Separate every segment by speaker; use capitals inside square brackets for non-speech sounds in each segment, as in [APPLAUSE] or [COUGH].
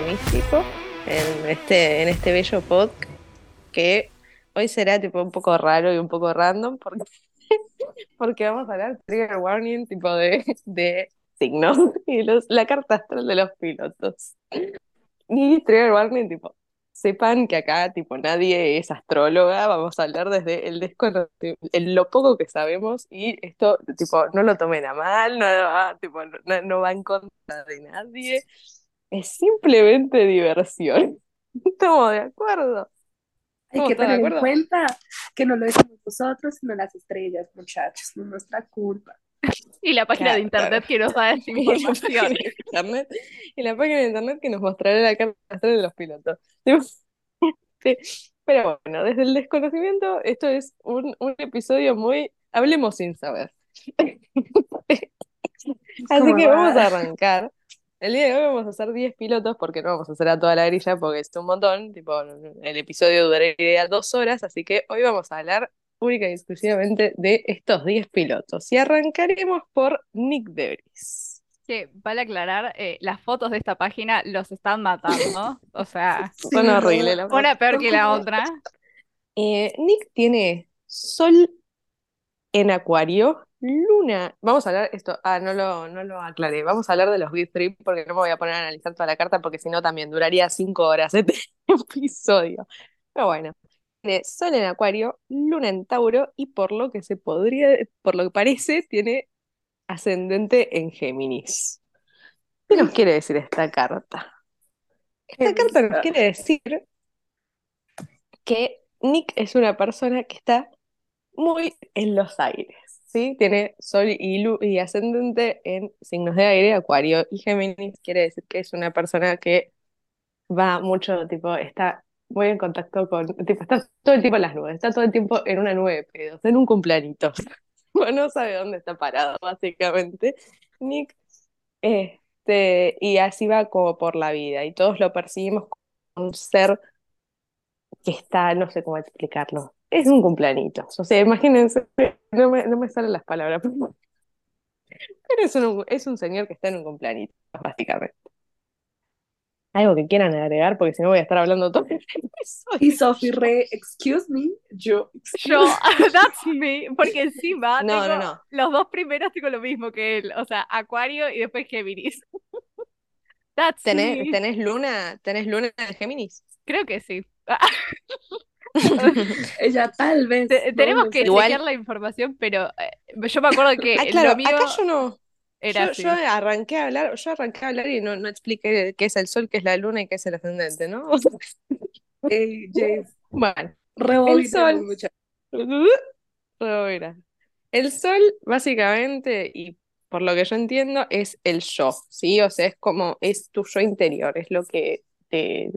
Speaker 1: místico en este, en este bello podcast que hoy será tipo un poco raro y un poco random porque, [LAUGHS] porque vamos a hablar trigger warning tipo de, de signos [LAUGHS] y los, la carta astral de los pilotos. Y trigger warning tipo, sepan que acá tipo nadie es astróloga, vamos a hablar desde el desconocimiento, lo poco que sabemos y esto tipo no lo tomen a mal, no va, tipo, no, no va en contra de nadie, es simplemente diversión. [LAUGHS] Estamos de acuerdo.
Speaker 2: Hay que tener en cuenta que no lo decimos nosotros, sino las estrellas, muchachos, no es nuestra culpa.
Speaker 3: Y la página de internet que nos da esa [LAUGHS] información.
Speaker 1: Y la página de internet que nos mostrará la carta de los pilotos. Pero bueno, desde el desconocimiento, esto es un, un episodio muy. Hablemos sin saber. [LAUGHS] Así que vamos a arrancar. El día de hoy vamos a hacer 10 pilotos porque no vamos a hacer a toda la grilla porque es un montón. Tipo, el episodio duraría dos horas, así que hoy vamos a hablar única y exclusivamente de estos 10 pilotos. Y arrancaremos por Nick Debris.
Speaker 3: Que vale aclarar, eh, las fotos de esta página los están matando. O sea, [LAUGHS]
Speaker 1: son horribles.
Speaker 3: una peor que la otra.
Speaker 1: Eh, Nick tiene sol en acuario, luna. Vamos a hablar esto. Ah, no lo, no lo aclaré. Vamos a hablar de los Big Three porque no me voy a poner a analizar toda la carta porque si no también duraría cinco horas [LAUGHS] este episodio. Pero bueno, tiene Sol en Acuario, Luna en Tauro y por lo que se podría, por lo que parece, tiene ascendente en Géminis. ¿Qué nos quiere decir esta carta? Esta carta nos quiere decir que Nick es una persona que está muy en los aires, ¿sí? Tiene Sol y, y ascendente en signos de aire, Acuario y Géminis, quiere decir que es una persona que va mucho, tipo, está muy en contacto con, tipo, está todo el tiempo en las nubes, está todo el tiempo en una nube de pedos, en un cumpleañito. [LAUGHS] no sabe dónde está parado, básicamente. Nick, este, y así va como por la vida, y todos lo percibimos como un ser que está, no sé cómo explicarlo, es un cumpleañito. O sea, imagínense, no me, no me salen las palabras, pero es un, es un señor que está en un cumpleañito, básicamente. Algo que quieran agregar, porque si no voy a estar hablando todo el [LAUGHS]
Speaker 2: Y Sophie Re, excuse me, yo.
Speaker 3: Yo, [LAUGHS] that's me, porque encima
Speaker 1: no, tengo no, no.
Speaker 3: los dos primeros tengo lo mismo que él, o sea, Acuario y después Géminis. [LAUGHS] That's
Speaker 1: ¿Tenés,
Speaker 3: me.
Speaker 1: ¿Tenés luna, ¿Tenés luna en Géminis?
Speaker 3: Creo que sí. [LAUGHS]
Speaker 2: Ella tal vez.
Speaker 3: Te-
Speaker 2: no
Speaker 3: tenemos que.
Speaker 1: Igual-
Speaker 3: chequear la información, pero eh, yo me acuerdo que
Speaker 1: Ah, claro,
Speaker 3: lo mío
Speaker 1: acá yo no.
Speaker 3: era
Speaker 1: Yo,
Speaker 3: así.
Speaker 1: yo arranqué a hablar, yo arranqué a hablar y no, no expliqué qué es el sol, qué es la luna y qué es el ascendente, ¿no? [LAUGHS] Bueno,
Speaker 2: rebobinemos,
Speaker 1: sol. [LAUGHS] Rebobina. El sol, básicamente, y por lo que yo entiendo, es el yo, ¿sí? O sea, es como, es tu yo interior, es lo que te,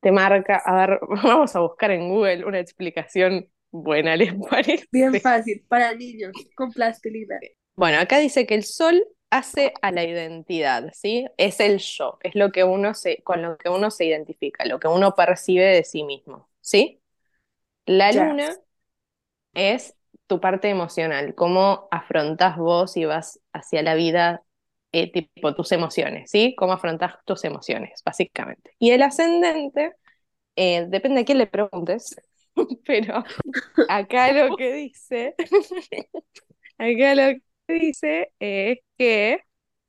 Speaker 1: te, marca. A ver, [LAUGHS] vamos a buscar en Google una explicación buena, ¿les parece?
Speaker 2: Bien fácil, para niños, con plastilina.
Speaker 1: Bueno, acá dice que el sol hace a la identidad, ¿sí? Es el yo, es lo que uno se, con lo que uno se identifica, lo que uno percibe de sí mismo, ¿sí? La luna es tu parte emocional, cómo afrontás vos y vas hacia la vida, eh, tipo tus emociones, ¿sí? Cómo afrontás tus emociones, básicamente. Y el ascendente, eh, depende a quién le preguntes, [LAUGHS] pero acá lo que dice, [LAUGHS] acá lo que dice es que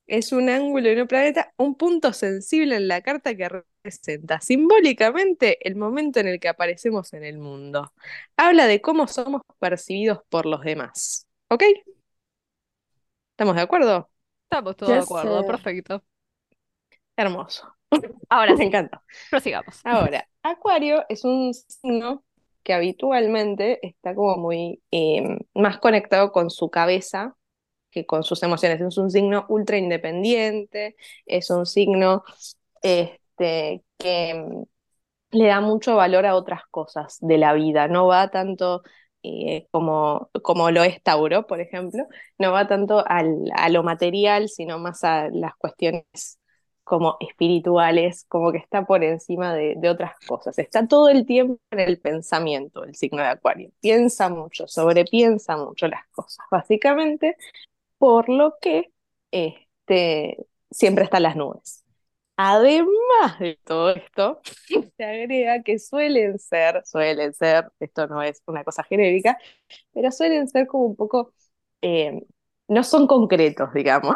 Speaker 1: es un ángulo de un planeta, un punto sensible en la carta que representa simbólicamente el momento en el que aparecemos en el mundo. Habla de cómo somos percibidos por los demás. ¿Ok? ¿Estamos de acuerdo?
Speaker 3: Estamos todos de acuerdo, perfecto.
Speaker 1: Hermoso.
Speaker 3: Ahora [LAUGHS]
Speaker 1: Me
Speaker 3: sí,
Speaker 1: encanta.
Speaker 3: prosigamos.
Speaker 1: Ahora, Acuario es un signo que habitualmente está como muy eh, más conectado con su cabeza que con sus emociones. Es un signo ultra independiente, es un signo este, que mm, le da mucho valor a otras cosas de la vida, no va tanto eh, como, como lo es Tauro, por ejemplo, no va tanto al- a lo material, sino más a las cuestiones como espirituales, como que está por encima de, otras cosas. Está todo el tiempo en el pensamiento, el signo de Acuario. Piensa mucho, sobrepiensa mucho las cosas, básicamente, por lo que este, siempre está en las nubes. Además de todo esto, [LAUGHS] se agrega que suelen ser, suelen ser, esto no es una cosa genérica, pero suelen ser como un poco, eh, no son concretos, digamos.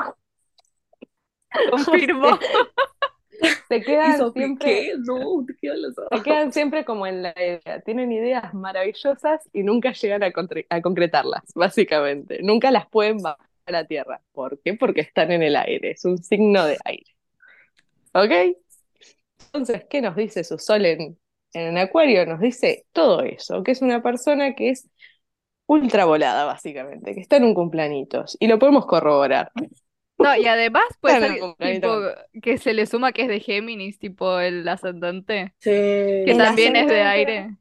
Speaker 1: [LAUGHS]
Speaker 3: Confirmo. [LAUGHS]
Speaker 1: Se quedan siempre.
Speaker 2: No,
Speaker 1: se quedan siempre como en la idea. Tienen ideas maravillosas y nunca llegan a concretarlas, básicamente. Nunca las pueden bajar a la tierra. ¿Por qué? Porque están en el aire. Es un signo de aire. ¿Ok? Entonces, ¿qué nos dice su sol en, en Acuario? Nos dice todo eso, que es una persona que es ultra volada, básicamente, que está en un cumpleaños. Y lo podemos corroborar.
Speaker 3: No, y además puede ser tipo que se le suma que es de Géminis, tipo el ascendente,
Speaker 2: Sí.
Speaker 3: que
Speaker 1: El
Speaker 3: también es de aire.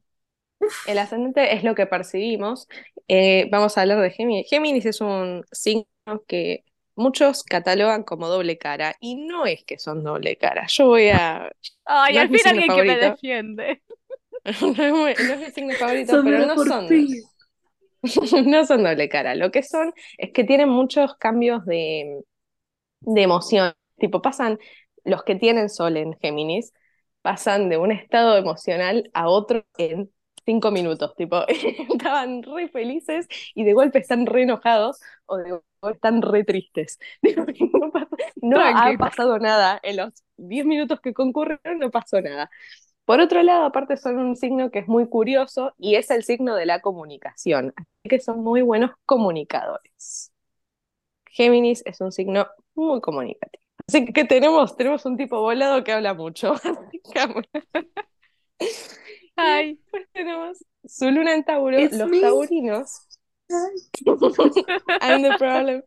Speaker 1: El ascendente es lo que percibimos. Eh, vamos a hablar de Géminis. Géminis es un signo que muchos catalogan como doble cara y no es que son doble cara. Yo voy a...
Speaker 3: Ay,
Speaker 1: No
Speaker 3: al fin alguien que me defiende. [LAUGHS]
Speaker 1: No es no es mi signo favorito,
Speaker 2: Son
Speaker 1: pero no son, [LAUGHS] no son doble cara. Lo que son es que tienen muchos cambios de, de emoción. Tipo, pasan, los que tienen sol en Géminis, pasan de un estado emocional a otro en cinco minutos. Tipo, [LAUGHS] estaban re felices y de golpe están re enojados o de golpe están re tristes. [LAUGHS] No ha pasado nada. En los diez minutos que concurrieron no pasó nada. Por otro lado, aparte son un signo que es muy curioso y es el signo de la comunicación. Así que son muy buenos comunicadores. Géminis es un signo muy comunicativo. Así que tenemos, tenemos un tipo volado que habla mucho. [LAUGHS]
Speaker 3: Ay,
Speaker 1: Después tenemos su luna en Tauro,
Speaker 2: It's
Speaker 1: los
Speaker 2: me.
Speaker 1: taurinos. [LAUGHS] I'm the problem.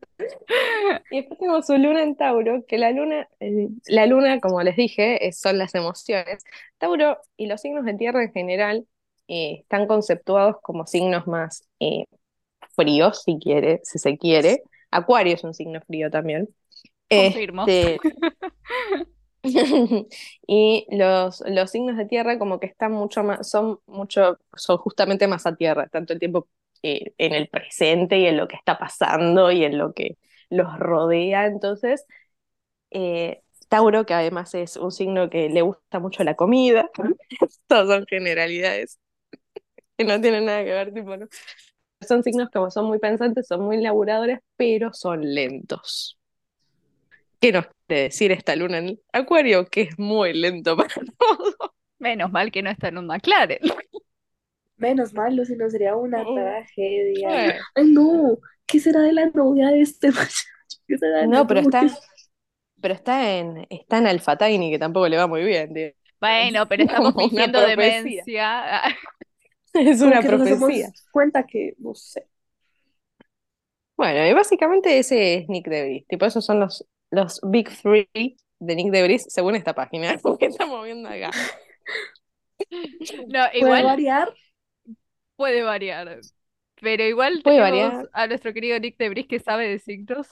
Speaker 1: Y después tenemos su luna en Tauro, que la luna, eh, la luna, como les dije, es- son las emociones. Tauro y los signos de tierra en general eh, están conceptuados como signos más eh, fríos, si quiere, si se quiere. Acuario es un signo frío también.
Speaker 3: Confirmo.
Speaker 1: Este, [LAUGHS] [LAUGHS] y los, los signos de tierra como que están mucho más, son mucho, son justamente más a tierra, tanto el tiempo eh, en el presente y en lo que está pasando y en lo que los rodea. Entonces, eh, Tauro, que además es un signo que le gusta mucho la comida, [LAUGHS] todas son generalidades que no tienen nada que ver, tipo, ¿no? Son signos como son muy pensantes, son muy laburadores, pero son lentos. ¿Qué nos quiere decir esta luna en Acuario? Que es muy lento para [LAUGHS] todo.
Speaker 3: menos mal que no está en un McLaren.
Speaker 2: Menos mal, si no sería una
Speaker 1: Mm.
Speaker 2: tragedia.
Speaker 1: Bueno,
Speaker 2: Ay, no. ¿Qué será de la novia de este [LAUGHS] muchacho? ¿Qué será de la
Speaker 1: No, pero está, pero está en, está en Alpha Tiny, que tampoco le va muy bien, tío.
Speaker 3: Bueno, pero [LAUGHS] estamos
Speaker 1: Como una
Speaker 3: fingiendo
Speaker 1: profecía.
Speaker 3: demencia. [LAUGHS]
Speaker 1: Es
Speaker 2: Como
Speaker 1: una
Speaker 2: que nos damos
Speaker 1: profecía.
Speaker 2: cuenta que, no sé.
Speaker 1: Bueno, y básicamente ese es Nick DeVries. Tipo, esos son los, los Big Three de Nick DeVries, según esta página que estamos viendo acá.
Speaker 3: No,
Speaker 2: ¿Puede
Speaker 3: igual
Speaker 2: variar?
Speaker 3: Puede variar. Pero igual
Speaker 1: Puede
Speaker 3: tenemos
Speaker 1: variar.
Speaker 3: a nuestro querido Nick Debris que sabe de signos.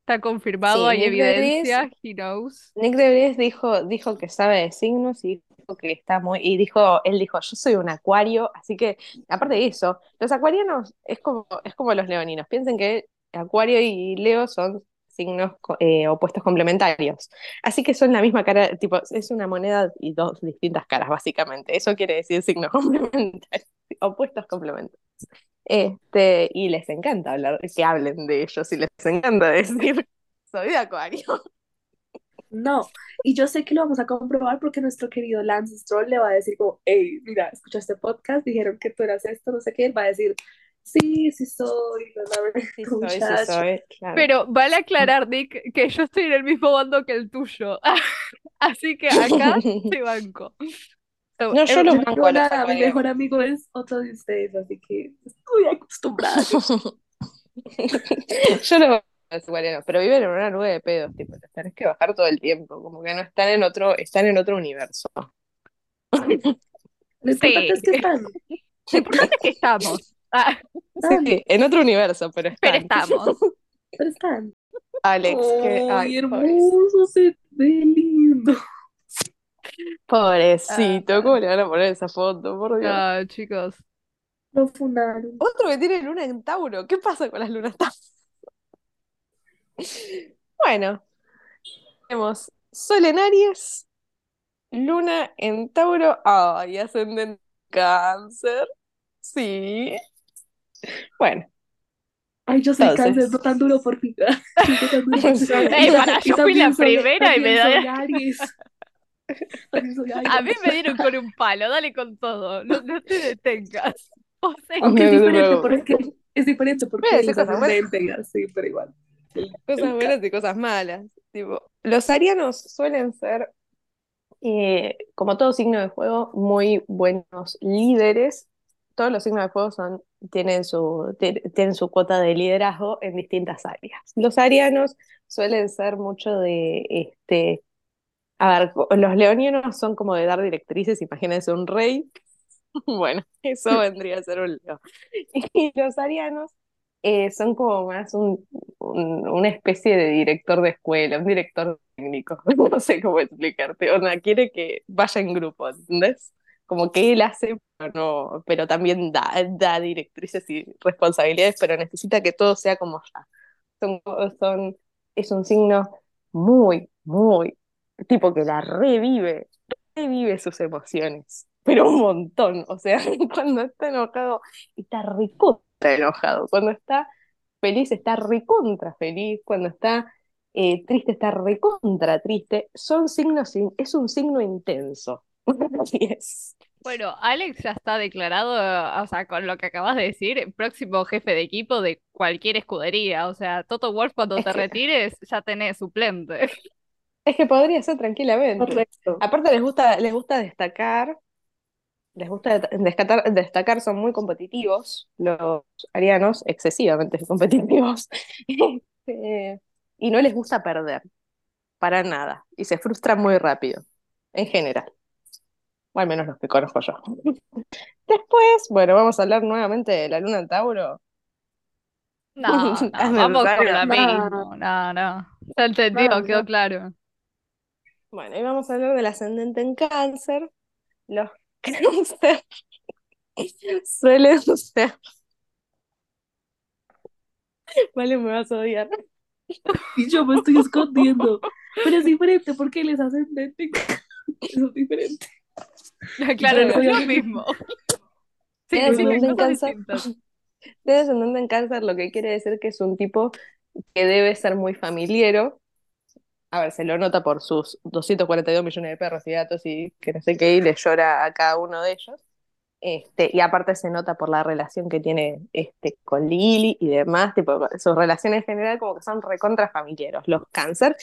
Speaker 3: Está confirmado,
Speaker 1: Sí,
Speaker 3: hay
Speaker 1: Nick
Speaker 3: evidencia, he knows.
Speaker 1: Nick DeVries dijo, dijo que sabe de signos y dijo que está muy, y dijo, él dijo, yo soy un acuario, así que, aparte de eso, los acuarianos es como, es como los leoninos. Piensen que Acuario y Leo son signos co- eh, opuestos complementarios. Así que son la misma cara, tipo, es una moneda y dos distintas caras, básicamente. Eso quiere decir signos [LAUGHS] complementarios, [LAUGHS] opuestos complementarios. Este, y les encanta hablar, que hablen de ellos, y les encanta decir, [LAUGHS] soy de Acuario.
Speaker 2: No. Y yo sé que lo vamos a comprobar porque nuestro querido Lance Stroll le va a decir como, hey, mira, escuchaste podcast, dijeron que tú eras esto, no sé qué. Él va a decir, sí, sí soy, lo lamento,
Speaker 1: Sí [LAUGHS] soy, sí
Speaker 2: muchacho.
Speaker 1: soy, claro.
Speaker 3: Pero vale aclarar, Nick, que yo estoy en el mismo bando que el tuyo. Así que acá te banco.
Speaker 1: No, yo banco
Speaker 2: digo
Speaker 1: a
Speaker 2: mi mejor amigo es otro de ustedes, así que estoy acostumbrada. [LAUGHS]
Speaker 1: Yo lo banco a los pero viven en una nube de pedos, tipo, los tenés que bajar todo el tiempo, como que no están en otro, están en otro universo. [LAUGHS]
Speaker 2: Lo importante es que están.
Speaker 3: Lo importante es que estamos. [LAUGHS] Ah,
Speaker 1: Sí, en otro universo, pero
Speaker 3: pero
Speaker 1: están.
Speaker 3: estamos.
Speaker 2: pero están.
Speaker 1: Alex, que,
Speaker 2: Ay, hermoso, se ve lindo.
Speaker 1: Pobrecito,
Speaker 3: Ah.
Speaker 1: ¿cómo le van a poner esa foto? Por Dios.
Speaker 3: Ah, chicos.
Speaker 2: Lo funaron.
Speaker 1: Otro que tiene luna en Tauro, ¿qué pasa con las lunas Tauro? [LAUGHS] Bueno, tenemos Sol en Aries, Luna en Tauro, ay, ascendente en Cáncer. Sí. Bueno,
Speaker 2: Ay, yo soy
Speaker 1: Entonces.
Speaker 2: cáncer, no tan duro por fin. No [LAUGHS] tan duro por fin. [LAUGHS]
Speaker 3: Ey, para, yo fui la primera y me da- [LAUGHS] A mí me dieron con un palo, dale con todo, no, no te detengas. [LAUGHS] O sea,
Speaker 2: es diferente porque es diferente porque
Speaker 1: cosas buenas.
Speaker 2: pero igual.
Speaker 1: cosas buenas y cosas malas. Tipo, los arianos suelen ser, eh, como todo signo de fuego, muy buenos líderes. Todos los signos de fuego son, tienen su, ti- tienen su cuota de liderazgo en distintas áreas. Los arianos suelen ser mucho de, este, a ver, los leonianos son como de dar directrices, imagínense un rey. [LAUGHS] Bueno, eso [LAUGHS] vendría a ser un leo. [LAUGHS] Y los arianos eh, son como más un, un- una especie de director de escuela, un director técnico. No sé cómo explicarte. Onda, quiere que vaya en grupo, ¿entendés? Como que él hace, pero, no, pero también da, da directrices y responsabilidades, pero necesita que todo sea como ya. Son, son, es un signo muy, muy, tipo que la revive, revive sus emociones, pero un montón. O sea, [LAUGHS] cuando está enojado, está recontra enojado. Cuando está feliz, está recontra feliz. Cuando está eh, triste, está recontra triste. Son signos, es un signo intenso. [LAUGHS] Así es.
Speaker 3: Bueno, Alex ya está declarado, o sea, con lo que acabas de decir, próximo jefe de equipo de cualquier escudería. O sea, Toto Wolff, cuando te retires, ya tenés suplente.
Speaker 1: Es que podría ser tranquilamente.
Speaker 2: Correcto.
Speaker 1: Aparte les gusta, les gusta destacar, les gusta destacar, destacar, son muy competitivos, los arianos, excesivamente [LAUGHS] competitivos, Este, y no les gusta perder, para nada, y se frustran muy rápido, en general, o al menos los que conozco yo. [LAUGHS] Después, bueno, vamos a hablar nuevamente de la luna en Tauro.
Speaker 3: No, [LAUGHS]
Speaker 1: ¿Es
Speaker 3: no, vamos con
Speaker 1: necesario?
Speaker 3: lo
Speaker 2: No.
Speaker 3: No, no. Se entendió,
Speaker 2: No,
Speaker 3: quedó
Speaker 2: no.
Speaker 3: claro.
Speaker 1: Bueno, y vamos a hablar del ascendente en cáncer. Los [LAUGHS] cáncer suelen ser... Vale, me vas a odiar.
Speaker 2: Y yo me estoy escondiendo. Pero es diferente porque él es ascendente. Eso es diferente. [LAUGHS]
Speaker 3: Claro, no es lo mismo. Significan
Speaker 1: ascendente en cáncer.
Speaker 3: distintas.
Speaker 1: Tiene ascendente en cáncer, lo que quiere decir que es un tipo que debe ser muy familiero. A ver, se lo nota por sus 242 millones de perros y gatos y que no sé qué, y le llora a cada uno de ellos. Este, y aparte se nota por la relación que tiene este, con Lily y demás, tipo, sus relaciones en general como que son recontra familiares, los cáncer,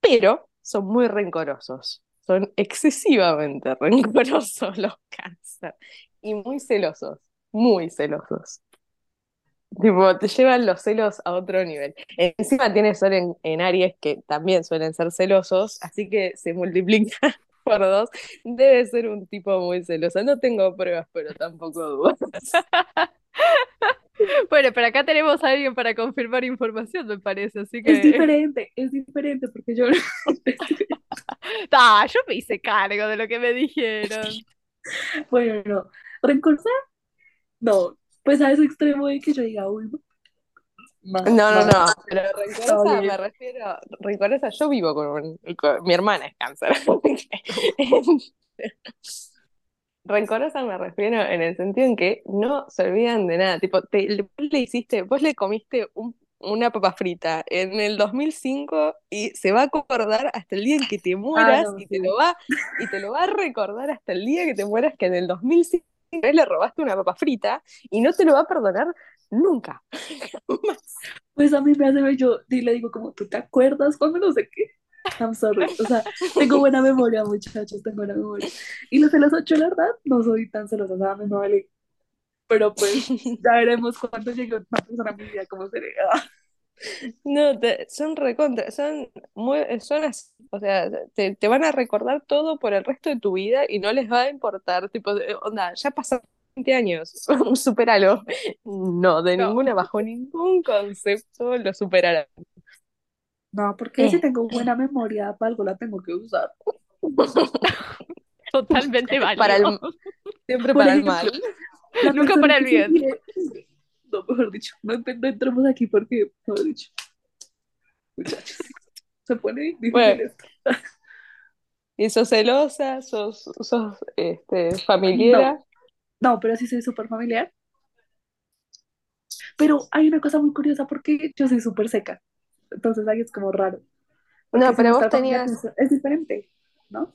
Speaker 1: pero son muy rencorosos, son excesivamente [LAUGHS] rencorosos los cáncer y muy celosos, muy celosos. Tipo, te llevan los celos a otro nivel. Encima tiene sol en, en Aries que también suelen ser celosos, así que se multiplica [LAUGHS] por dos. Debe ser un tipo muy celoso. No tengo pruebas, pero tampoco dudas. [LAUGHS]
Speaker 3: Bueno, pero acá tenemos a alguien para confirmar información, me parece, así
Speaker 2: Es
Speaker 3: que...
Speaker 2: diferente, es diferente porque yo [LAUGHS]
Speaker 3: Ah, yo me hice cargo de lo que me dijeron.
Speaker 2: Bueno, no. Rencorosa, no. Pues a ese extremo de que yo diga, uy, no. Más,
Speaker 1: No, no,
Speaker 2: más.
Speaker 1: no. Pero me refiero. Rencorosa, yo vivo con, un- con- mi hermana es cáncer. [LAUGHS] Rencorosa me refiero en el sentido en que no se olvidan de nada. Tipo, te, le- vos le hiciste, vos le comiste un- una papa frita en el 2005 y se va a acordar hasta el día en que te mueras
Speaker 2: no,
Speaker 1: y te lo va y te lo va a recordar hasta el día que te mueras que en el 2005 le robaste una papa frita y no te lo va a perdonar nunca. [LAUGHS]
Speaker 2: Pues a mí me hace ver, yo y le digo como, ¿tú te acuerdas cuando no sé qué? I'm sorry. O sea, tengo buena [LAUGHS] memoria, muchachos, tengo buena memoria. Y los celosos, yo la verdad, no soy tan celosa, o sea, me vale. Pero pues, ya veremos cuando llegue una persona a mi vida, cómo será. [LAUGHS]
Speaker 1: No, te- son recontra, son muy, son así, o sea, te, te van a recordar todo por el resto de tu vida y no les va a importar, tipo, de- onda, ya pasaron 20 años, [LAUGHS] superalo. No, de
Speaker 3: No.
Speaker 1: ninguna, bajo ningún concepto lo superarán.
Speaker 2: No, porque si
Speaker 1: Eh.
Speaker 2: tengo buena memoria, para algo la tengo que usar.
Speaker 3: Totalmente válido.
Speaker 1: Para el- Siempre para el mal.
Speaker 3: Nunca para el bien. [LAUGHS]
Speaker 2: No, mejor dicho, no, no entremos aquí porque, mejor dicho. Muchachos, Se pone difícil
Speaker 1: Bueno.
Speaker 2: esto.
Speaker 1: ¿Y sos celosa? ¿Sos, sos este, familiera?
Speaker 2: No, pero sí soy súper familiar. Pero hay una cosa muy curiosa porque yo soy súper seca. Entonces ahí es como raro. Porque
Speaker 1: No, pero vos tenías,
Speaker 2: es- es diferente, ¿no?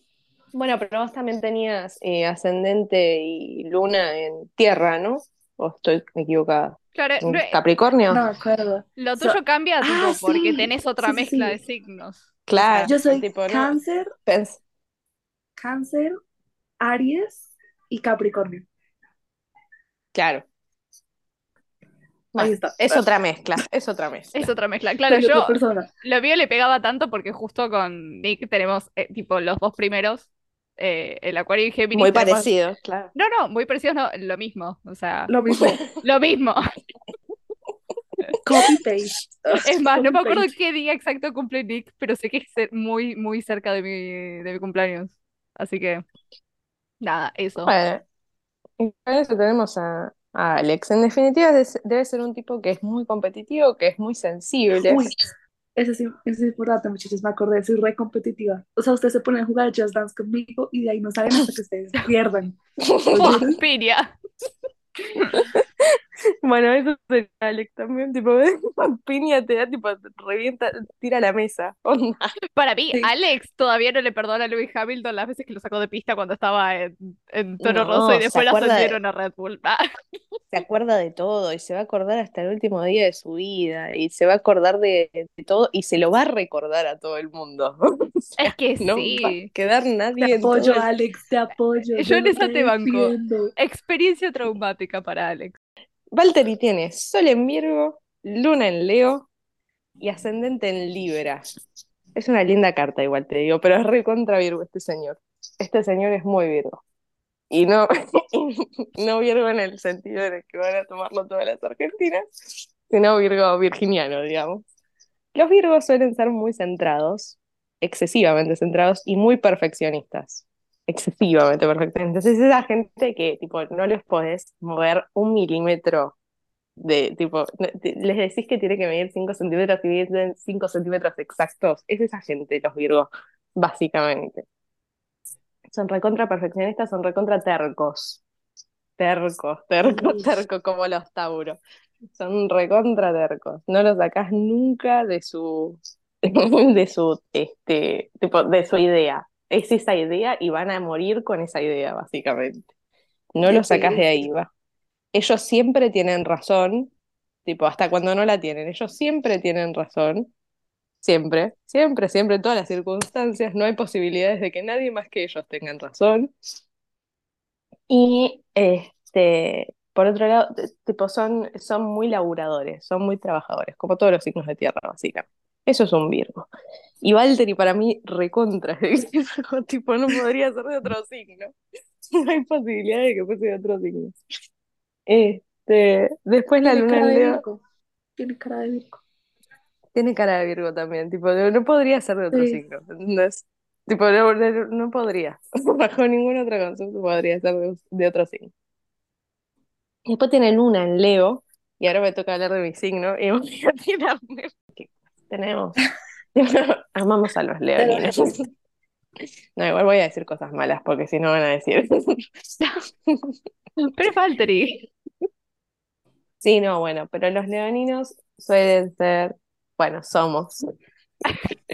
Speaker 1: bueno, pero vos también tenías eh, ascendente y luna en tierra, ¿no? ¿O estoy equivocada?
Speaker 3: Claro,
Speaker 1: ¿En
Speaker 3: no-
Speaker 1: Capricornio?
Speaker 2: No acuerdo.
Speaker 3: lo
Speaker 2: So-
Speaker 3: tuyo cambia, tipo,
Speaker 2: Ah,
Speaker 3: porque
Speaker 2: sí,
Speaker 3: tenés otra
Speaker 2: sí,
Speaker 3: mezcla
Speaker 2: sí.
Speaker 3: de signos.
Speaker 1: Claro,
Speaker 2: Yo soy
Speaker 1: tipo, no,
Speaker 2: cáncer,
Speaker 1: pens-
Speaker 2: cáncer, Aries y Capricornio.
Speaker 1: claro.
Speaker 2: Ahí está.
Speaker 1: es otra mezcla, es otra mezcla.
Speaker 3: Es otra mezcla. Claro,
Speaker 2: Soy
Speaker 3: yo
Speaker 2: persona.
Speaker 3: lo mío le pegaba tanto porque justo con Nick tenemos, eh, tipo, los dos primeros, eh, el Acuario y Géminis.
Speaker 1: Muy
Speaker 3: tenemos-
Speaker 1: parecido, claro.
Speaker 3: No, no, muy parecidos, no, lo mismo. O sea,
Speaker 2: Lo mismo. [LAUGHS]
Speaker 3: lo mismo.
Speaker 2: Copy paste.
Speaker 3: Es más, no me acuerdo qué día exacto cumple Nick, pero sé que es muy, muy cerca de mi, de mi cumpleaños. Así que, nada, eso.
Speaker 1: Bueno, y para eso tenemos a, a Alex. En definitiva, debe ser un tipo que es muy competitivo, que es muy sensible.
Speaker 2: Uy, eso sí, eso es importante, muchachos. Me acordé, soy re competitiva. O sea, ustedes se ponen a jugar Just Dance conmigo y de ahí no salen hasta que ustedes [LAUGHS] pierdan. [LAUGHS]
Speaker 3: Piria. [LAUGHS]
Speaker 1: Bueno, eso sería Alex también, tipo, [LAUGHS] piña te da, tipo, revienta, tira la mesa. Onda.
Speaker 3: Para mí,
Speaker 2: Sí.
Speaker 3: Alex todavía no le perdona a Lewis Hamilton las veces que lo sacó de pista cuando estaba en, en Toro
Speaker 1: No,
Speaker 3: Rosso y después lo
Speaker 1: de-
Speaker 3: ascendieron a Red Bull. Ah,
Speaker 1: Se acuerda de todo y se va a acordar hasta el último día de su vida y se va a acordar de, de todo y se lo va a recordar a todo el mundo. O [LAUGHS] sea,
Speaker 3: es que
Speaker 1: no va a
Speaker 3: sí.
Speaker 1: quedar nadie
Speaker 2: Te apoyo, Alex, te apoyo. [LAUGHS]
Speaker 3: Yo en esa te banco. Experiencia traumática para Alex.
Speaker 1: Valtteri tiene Sol en Virgo, Luna en Leo y Ascendente en Libra. Es una linda carta, igual te digo, pero es re contra Virgo este señor. Este señor es muy Virgo. Y no, [LAUGHS] no Virgo en el sentido en el que van a tomarlo todas las argentinas, sino Virgo virginiano, digamos. Los Virgos suelen ser muy centrados, excesivamente centrados y muy perfeccionistas. Excesivamente perfeccionistas. Es esa gente que, tipo, no les podés mover un milímetro de, tipo, les decís que tiene que medir 5 centímetros y miden 5 centímetros exactos. Es esa gente, los Virgos, básicamente. Son recontra perfeccionistas, son recontra tercos. Tercos, tercos, tercos, como los Tauro. Son recontra tercos. No los sacás nunca de su, [LAUGHS] de su, este, tipo, de su idea. Es esa idea y van a morir con esa idea, básicamente. No
Speaker 2: Qué
Speaker 1: los sacás de ahí, va. Ellos siempre tienen razón, tipo, hasta cuando no la tienen. Ellos siempre tienen razón. Siempre, siempre, siempre, en todas las circunstancias, no hay posibilidades de que nadie más que ellos tengan razón. Y este, por otro lado, tipo, son, son muy laburadores, son muy trabajadores, como todos los signos de tierra, básicamente. Eso es un Virgo. Y Valtteri para mí recontra [LAUGHS] tipo, no podría ser de otro signo. [LAUGHS] No hay posibilidad de que fuese de otro signo. Este, después la luna
Speaker 2: cara
Speaker 1: en
Speaker 2: de
Speaker 1: Leo
Speaker 2: Virgo. Tiene cara de Virgo.
Speaker 1: tiene cara de Virgo también, tipo, no, no podría ser de otro
Speaker 2: Sí.
Speaker 1: signo. ¿entendés? Tipo, no, no- no podría. [LAUGHS] Bajo ningún otro concepto podría ser de, de otro signo. Después tiene luna en Leo, y ahora me toca hablar de mi signo, y voy a tirarme. Tenemos. [LAUGHS] Amamos a los leoninos. No, igual voy a decir cosas malas, porque si no van a decir. [LAUGHS]
Speaker 3: Pero Valtteri.
Speaker 1: Sí, no, bueno, pero los leoninos suelen ser, bueno, somos. [LAUGHS]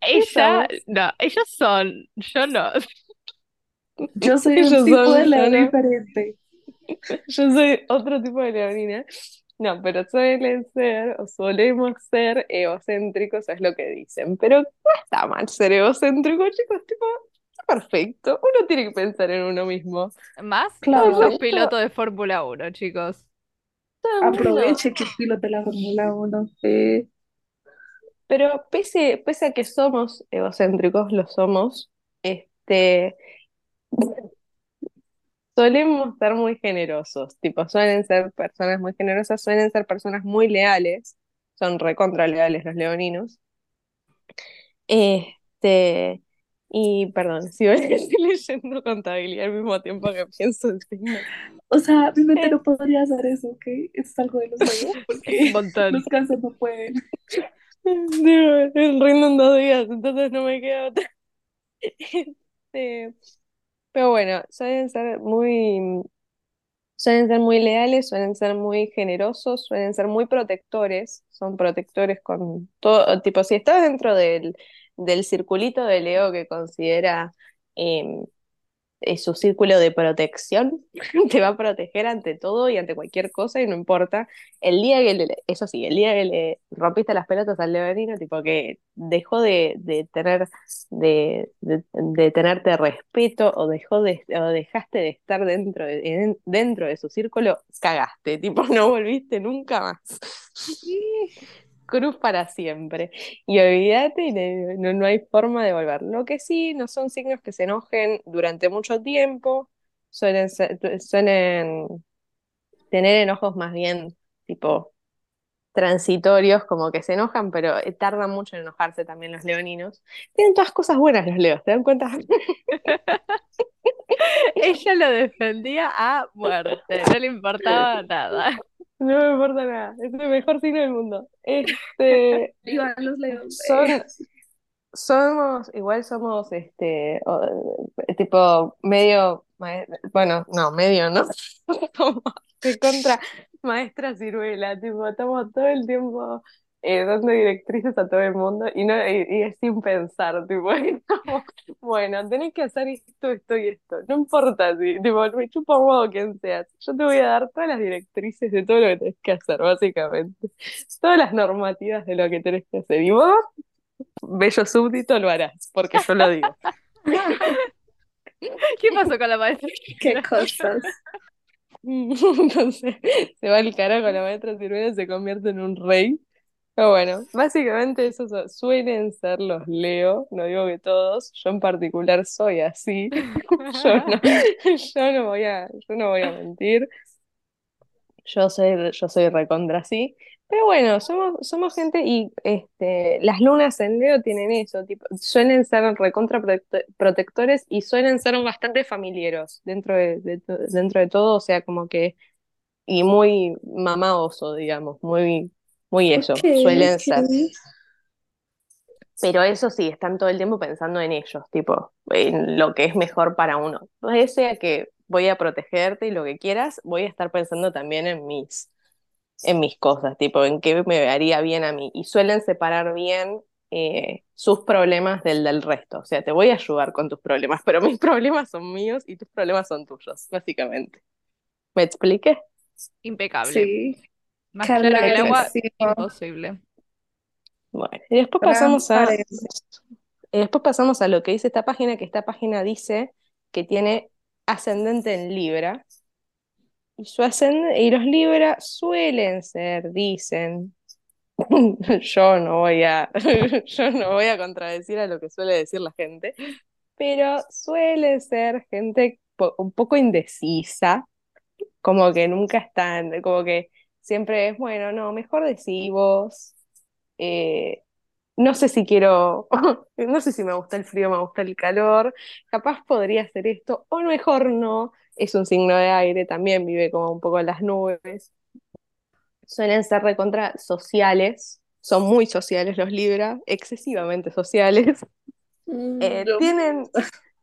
Speaker 3: Ella, no, ellos son, yo no.
Speaker 2: Yo soy
Speaker 1: Ellos
Speaker 2: un tipo
Speaker 1: son,
Speaker 2: de león
Speaker 1: yo no.
Speaker 2: diferente.
Speaker 1: Yo soy otro tipo de leonina. No, pero suelen ser, o solemos ser egocéntricos, es lo que dicen. Pero no está mal ser egocéntrico, chicos, tipo, está perfecto. Uno tiene que pensar en uno mismo.
Speaker 3: Más
Speaker 2: Claro.
Speaker 3: si sos
Speaker 1: Esto-
Speaker 3: piloto de Fórmula 1, chicos.
Speaker 2: Aproveche que es piloto de la Fórmula 1. Sí.
Speaker 1: Pero pese, pese a que somos egocéntricos, lo somos, este, solemos ser muy generosos, tipo, suelen ser personas muy generosas, suelen ser personas muy leales, son recontra leales los leoninos. Este, y perdón, [LAUGHS] si estoy leyendo contabilidad al mismo tiempo que pienso en signos.
Speaker 2: O sea, mi [LAUGHS] mente no podría hacer eso, ¿ok? Es algo de los [LAUGHS] juegos,
Speaker 3: Es un
Speaker 2: porque los cánceres no pueden.
Speaker 1: Digo, rindo en dos días, entonces no me queda otra. Este, pero bueno, suelen ser muy, suelen ser muy leales, suelen ser muy generosos, suelen ser muy protectores, son protectores con todo, tipo, si estás dentro del, del circulito de Leo que considera em, su círculo de protección, [LAUGHS] te va a proteger ante todo y ante cualquier cosa y no importa. El día que le, eso sí, el día que le rompiste las pelotas al leonino, tipo que dejó de, de tener, de, de, tenerte respeto o dejó de, o dejaste de estar dentro de, en- dentro de su círculo, cagaste, tipo [LAUGHS] no volviste nunca más. Cruz para siempre. Y olvídate, no, no hay forma de volver. Lo que sí, no son signos que se enojen durante mucho tiempo, suelen, suelen tener enojos más bien tipo transitorios, como que se enojan, pero eh, tardan mucho en enojarse también los leoninos. Tienen todas cosas buenas los leos, ¿te dan cuenta? [LAUGHS] [LAUGHS]
Speaker 3: Ella lo defendía a muerte, no le importaba [LAUGHS] nada.
Speaker 1: No me importa nada, es el mejor signo del mundo. Este, [LAUGHS]
Speaker 2: Vivan los leones.
Speaker 1: son, somos, igual somos, este, o- tipo, medio, bueno, no, medio, ¿no? Somos de contra maestra ciruela, tipo, estamos todo el tiempo eh, dando directrices a todo el mundo y no, y, y es sin pensar, tipo, [LAUGHS] como, bueno, tenés que hacer esto, esto y esto, no importa si, tipo, me chupa un huevo quién seas, yo te voy a dar todas las directrices de todo lo que tenés que hacer, básicamente, todas las normativas de lo que tenés que hacer, y vos bello súbdito lo harás, porque yo lo digo. [LAUGHS]
Speaker 3: ¿Qué pasó con la maestra?
Speaker 2: Qué cosas. [LAUGHS]
Speaker 1: Entonces se va el carajo la maestra y se convierte en un rey. Pero bueno, básicamente esos suelen ser los Leo, no digo que todos, yo en particular soy así. [LAUGHS] Yo no, yo no voy a, yo no voy a mentir. Yo soy, yo soy recontra así. Pero bueno, somos, somos gente y este, las lunas en Leo tienen eso, tipo, suelen ser recontra protect- protectores y suelen ser bastante familiares dentro de, de dentro de todo, o sea, como que, y muy mamá oso, digamos, muy, muy eso,
Speaker 2: Ok,
Speaker 1: suelen
Speaker 2: ok.
Speaker 1: ser. Pero eso sí, están todo el tiempo pensando en ellos, tipo, en lo que es mejor para uno. Pese a que voy a protegerte y lo que quieras, voy a estar pensando también en mis, en mis cosas, tipo, en qué me haría bien a mí. Y suelen separar bien eh, sus problemas del del resto. O sea, te voy a ayudar con tus problemas, pero mis problemas son míos y tus problemas son tuyos, básicamente. ¿Me expliqué?
Speaker 3: Impecable.
Speaker 2: Sí.
Speaker 3: Más claro que el agua, imposible.
Speaker 1: Bueno, y después pasamos a, y después pasamos a lo que dice esta página, que esta página dice que tiene ascendente en Libra. Y, su ascend- y los Libra suelen ser, dicen, [LAUGHS] yo no voy a, [LAUGHS] yo no voy a contradecir a lo que suele decir la gente, pero suele ser gente po- un poco indecisa, como que nunca están, como que siempre es, bueno, no, mejor decí vos, eh, no sé si quiero, [LAUGHS] no sé si me gusta el frío, me gusta el calor, capaz podría hacer esto, o mejor no, es un signo de aire, también vive como un poco en las nubes. Suelen ser recontra sociales, son muy sociales los Libra, excesivamente sociales.
Speaker 2: Mm,
Speaker 1: Eh, tienen,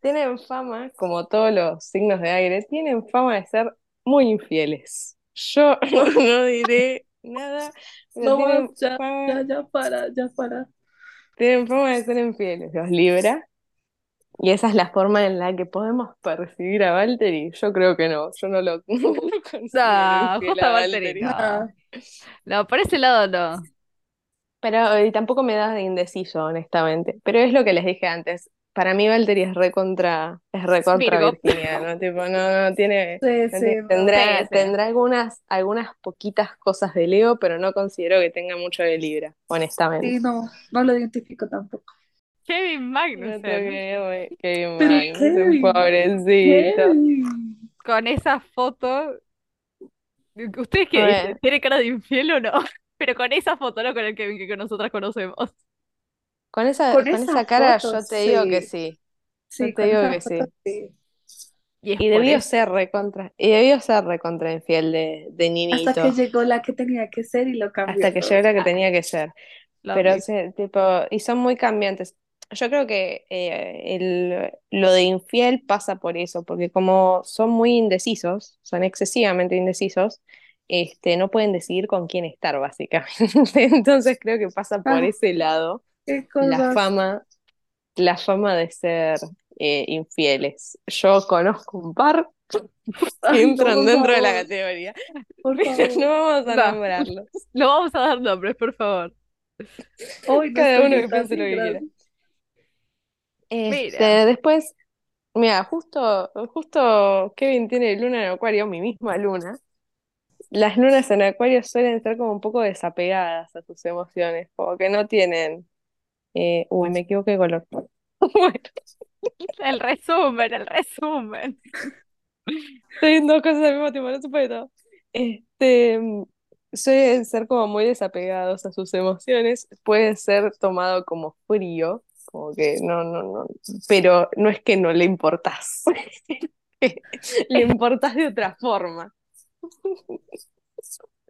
Speaker 1: tienen fama, como todos los signos de aire, tienen fama de ser muy infieles. Yo [LAUGHS] no diré nada,
Speaker 2: No
Speaker 1: tienen
Speaker 2: ya,
Speaker 1: fama-
Speaker 2: ya, ya para, ya para.
Speaker 1: tienen fama de ser infieles los Libra. Y esa es la forma en la que podemos percibir a Valtteri. Yo creo que no, yo no lo, [LAUGHS] no lo
Speaker 3: No, justo
Speaker 1: a
Speaker 3: Valtteri no.
Speaker 2: Ah,
Speaker 3: No, por ese lado no.
Speaker 1: Pero eh, tampoco me da de indeciso, honestamente. Pero es lo que les dije antes. Para mí Valtteri es recontra, es recontra
Speaker 3: Virgo.
Speaker 1: virginiano, [LAUGHS] tipo, no, no tiene,
Speaker 2: sí,
Speaker 1: no
Speaker 2: sí,
Speaker 1: tiene-
Speaker 2: no.
Speaker 1: tendrá,
Speaker 3: Sí,
Speaker 1: tendrá algunas, algunas poquitas cosas de Leo, pero no considero que tenga mucho de Libra, honestamente.
Speaker 2: Sí, no, no lo identifico tampoco.
Speaker 3: Kevin
Speaker 1: No
Speaker 3: Magnussen.
Speaker 1: Kevin
Speaker 2: Pero
Speaker 1: Magnussen,
Speaker 2: Kevin,
Speaker 1: pobrecito.
Speaker 2: Kevin.
Speaker 3: Con esa foto. ¿Ustedes qué dicen? ¿Tiene cara de infiel o no? [LAUGHS] Pero con esa foto, no con el Kevin que nosotras conocemos.
Speaker 1: Con esa,
Speaker 2: Con
Speaker 1: con
Speaker 2: esa
Speaker 1: esa cara
Speaker 2: foto,
Speaker 1: yo te digo que
Speaker 2: sí.
Speaker 1: Yo te digo que
Speaker 2: foto,
Speaker 1: sí.
Speaker 2: sí.
Speaker 3: Y
Speaker 1: debió
Speaker 3: eso.
Speaker 1: ser recontra, y debió ser recontra infiel de, de
Speaker 2: Hasta que
Speaker 1: niñito,
Speaker 2: llegó la que tenía que ser y lo cambió
Speaker 1: hasta que llegó la que tenía que ser.
Speaker 3: Lo
Speaker 1: Pero tipo, y son muy cambiantes. Yo creo que eh, el, lo de infiel pasa por eso, porque como son muy indecisos, son excesivamente indecisos, este, no pueden decidir con quién estar, básicamente. [LAUGHS] Entonces creo que pasa por
Speaker 2: Ah,
Speaker 1: ese lado
Speaker 2: qué
Speaker 1: la fama, la fama de ser eh, infieles. Yo conozco un par [LAUGHS] que entran dentro de la categoría, [LAUGHS] no vamos a
Speaker 3: No,
Speaker 1: nombrarlos.
Speaker 3: no vamos a dar nombres, por favor.
Speaker 2: Hoy
Speaker 1: Cada uno que piense lo que quiera. Este, después, mira, justo, justo Kevin tiene luna en Acuario, mi misma luna. Las lunas en Acuario suelen ser como un poco desapegadas a sus emociones, como que no tienen. Eh, uy, me equivoqué de color. [LAUGHS] Bueno,
Speaker 3: el resumen, el resumen.
Speaker 1: estoy en dos cosas al mismo tiempo, no todo. Este, suelen ser como muy desapegados a sus emociones, puede ser tomado como frío, como que no, no, no, pero no es que no le importás, [LAUGHS] le importás de otra forma.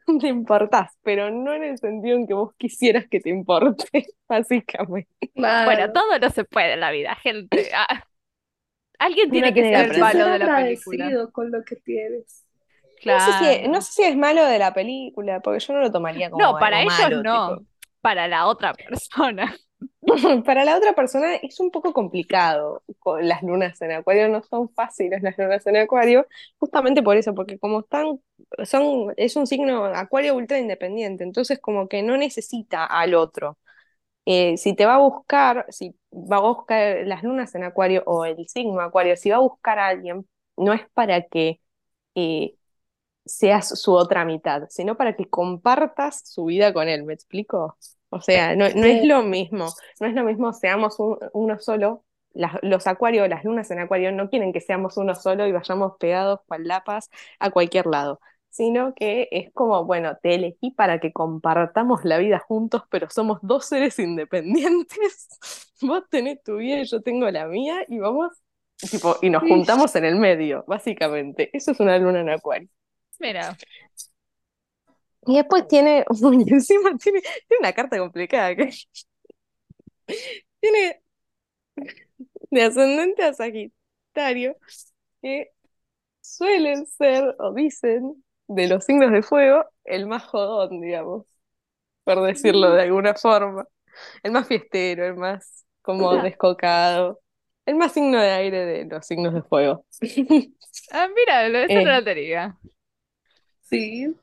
Speaker 1: [LAUGHS] Te importás, pero no en el sentido en que vos quisieras que te importe, [LAUGHS] básicamente.
Speaker 3: Bueno, todo no se puede en la vida, gente. [LAUGHS] Ah, alguien tiene que ser el malo de la película.
Speaker 2: agradecido con lo que tienes.
Speaker 1: No sé si, no
Speaker 3: Claro.
Speaker 1: sé si es malo de la película, porque yo no lo tomaría como
Speaker 3: No, para ellos
Speaker 1: malo,
Speaker 3: no,
Speaker 1: tipo.
Speaker 3: para la otra persona. [LAUGHS]
Speaker 1: Para la otra persona es un poco complicado. Las lunas en Acuario no son fáciles las lunas en Acuario, justamente por eso, porque como están, son, es un signo Acuario ultra independiente, entonces como que no necesita al otro. Eh, si te va a buscar, si va a buscar las lunas en Acuario o el signo Acuario, si va a buscar a alguien, no es para que eh, seas su otra mitad, sino para que compartas su vida con él, ¿me explico? O sea, no, no es lo mismo, no es lo mismo seamos un- uno solo. Las- los acuarios, las lunas en acuario no quieren que seamos uno solo y vayamos pegados cual lapas a cualquier lado, sino que es como, bueno, te elegí para que compartamos la vida juntos, pero somos dos seres independientes. [LAUGHS] Vos tenés tu vida y yo tengo la mía y vamos, tipo, y nos juntamos en el medio, básicamente. Eso es una luna en acuario.
Speaker 3: Mira,
Speaker 1: Y después tiene, [LAUGHS] uy, encima tiene, tiene una carta complicada que [LAUGHS] tiene de ascendente a Sagitario, que suelen ser, o dicen, de los signos de fuego, el más jodón, digamos, por decirlo de alguna forma. El más fiestero, el más como descocado, el más signo de aire de los signos de fuego. [LAUGHS]
Speaker 3: ah, mira, lo- eso no
Speaker 1: Eh.
Speaker 3: lo tenía.
Speaker 2: Sí.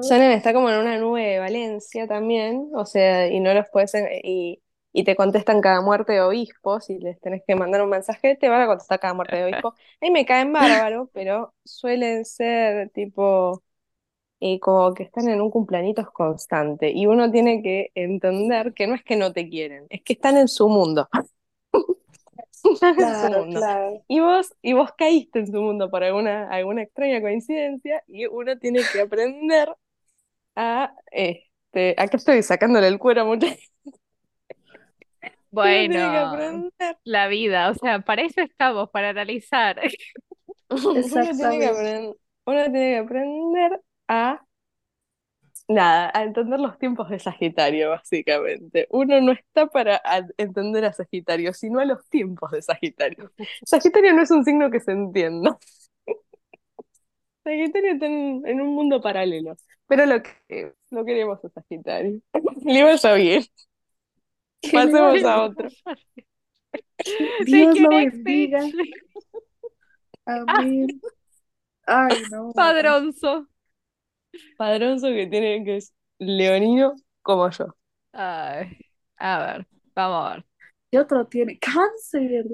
Speaker 1: Suelen estar como en una nube de Valencia también, o sea, y no los puedes, y, y te contestan cada muerte de obispo, si les tenés que mandar un mensaje, te van a contestar cada muerte de obispo. [LAUGHS] A mí me caen bárbaro, pero suelen ser tipo, eh, como que están en un cumpleaños constante, y uno tiene que entender que no es que no te quieren, es que están en su mundo. Están [LAUGHS] en su
Speaker 2: Claro,
Speaker 1: mundo.
Speaker 2: claro.
Speaker 1: Y vos, y vos caíste en su mundo por alguna, alguna extraña coincidencia y uno tiene que aprender a, este, acá estoy sacándole el cuero a mucha gente, [LAUGHS] uno tiene que
Speaker 3: Bueno,
Speaker 1: aprender,
Speaker 3: la vida, o sea, para eso estamos, para analizar. [LAUGHS]
Speaker 1: uno tiene que uno tiene que aprender a, nada, a entender los tiempos de Sagitario, básicamente. Uno no está para a- entender a Sagitario, sino a los tiempos de Sagitario. [LAUGHS] Sagitario no es un signo que se entienda. [LAUGHS] Sagitario está en, en un mundo paralelo, pero lo que lo queremos a Sagitario. [LAUGHS] Le vaya bien. Pasemos a otro.
Speaker 2: Dios lo bendiga. Amén. Ay, no.
Speaker 3: Padronzo.
Speaker 1: Padronzo que tiene que es leonino como yo.
Speaker 3: Ay, a ver, vamos a ver.
Speaker 2: ¿Qué otro tiene? Cáncer.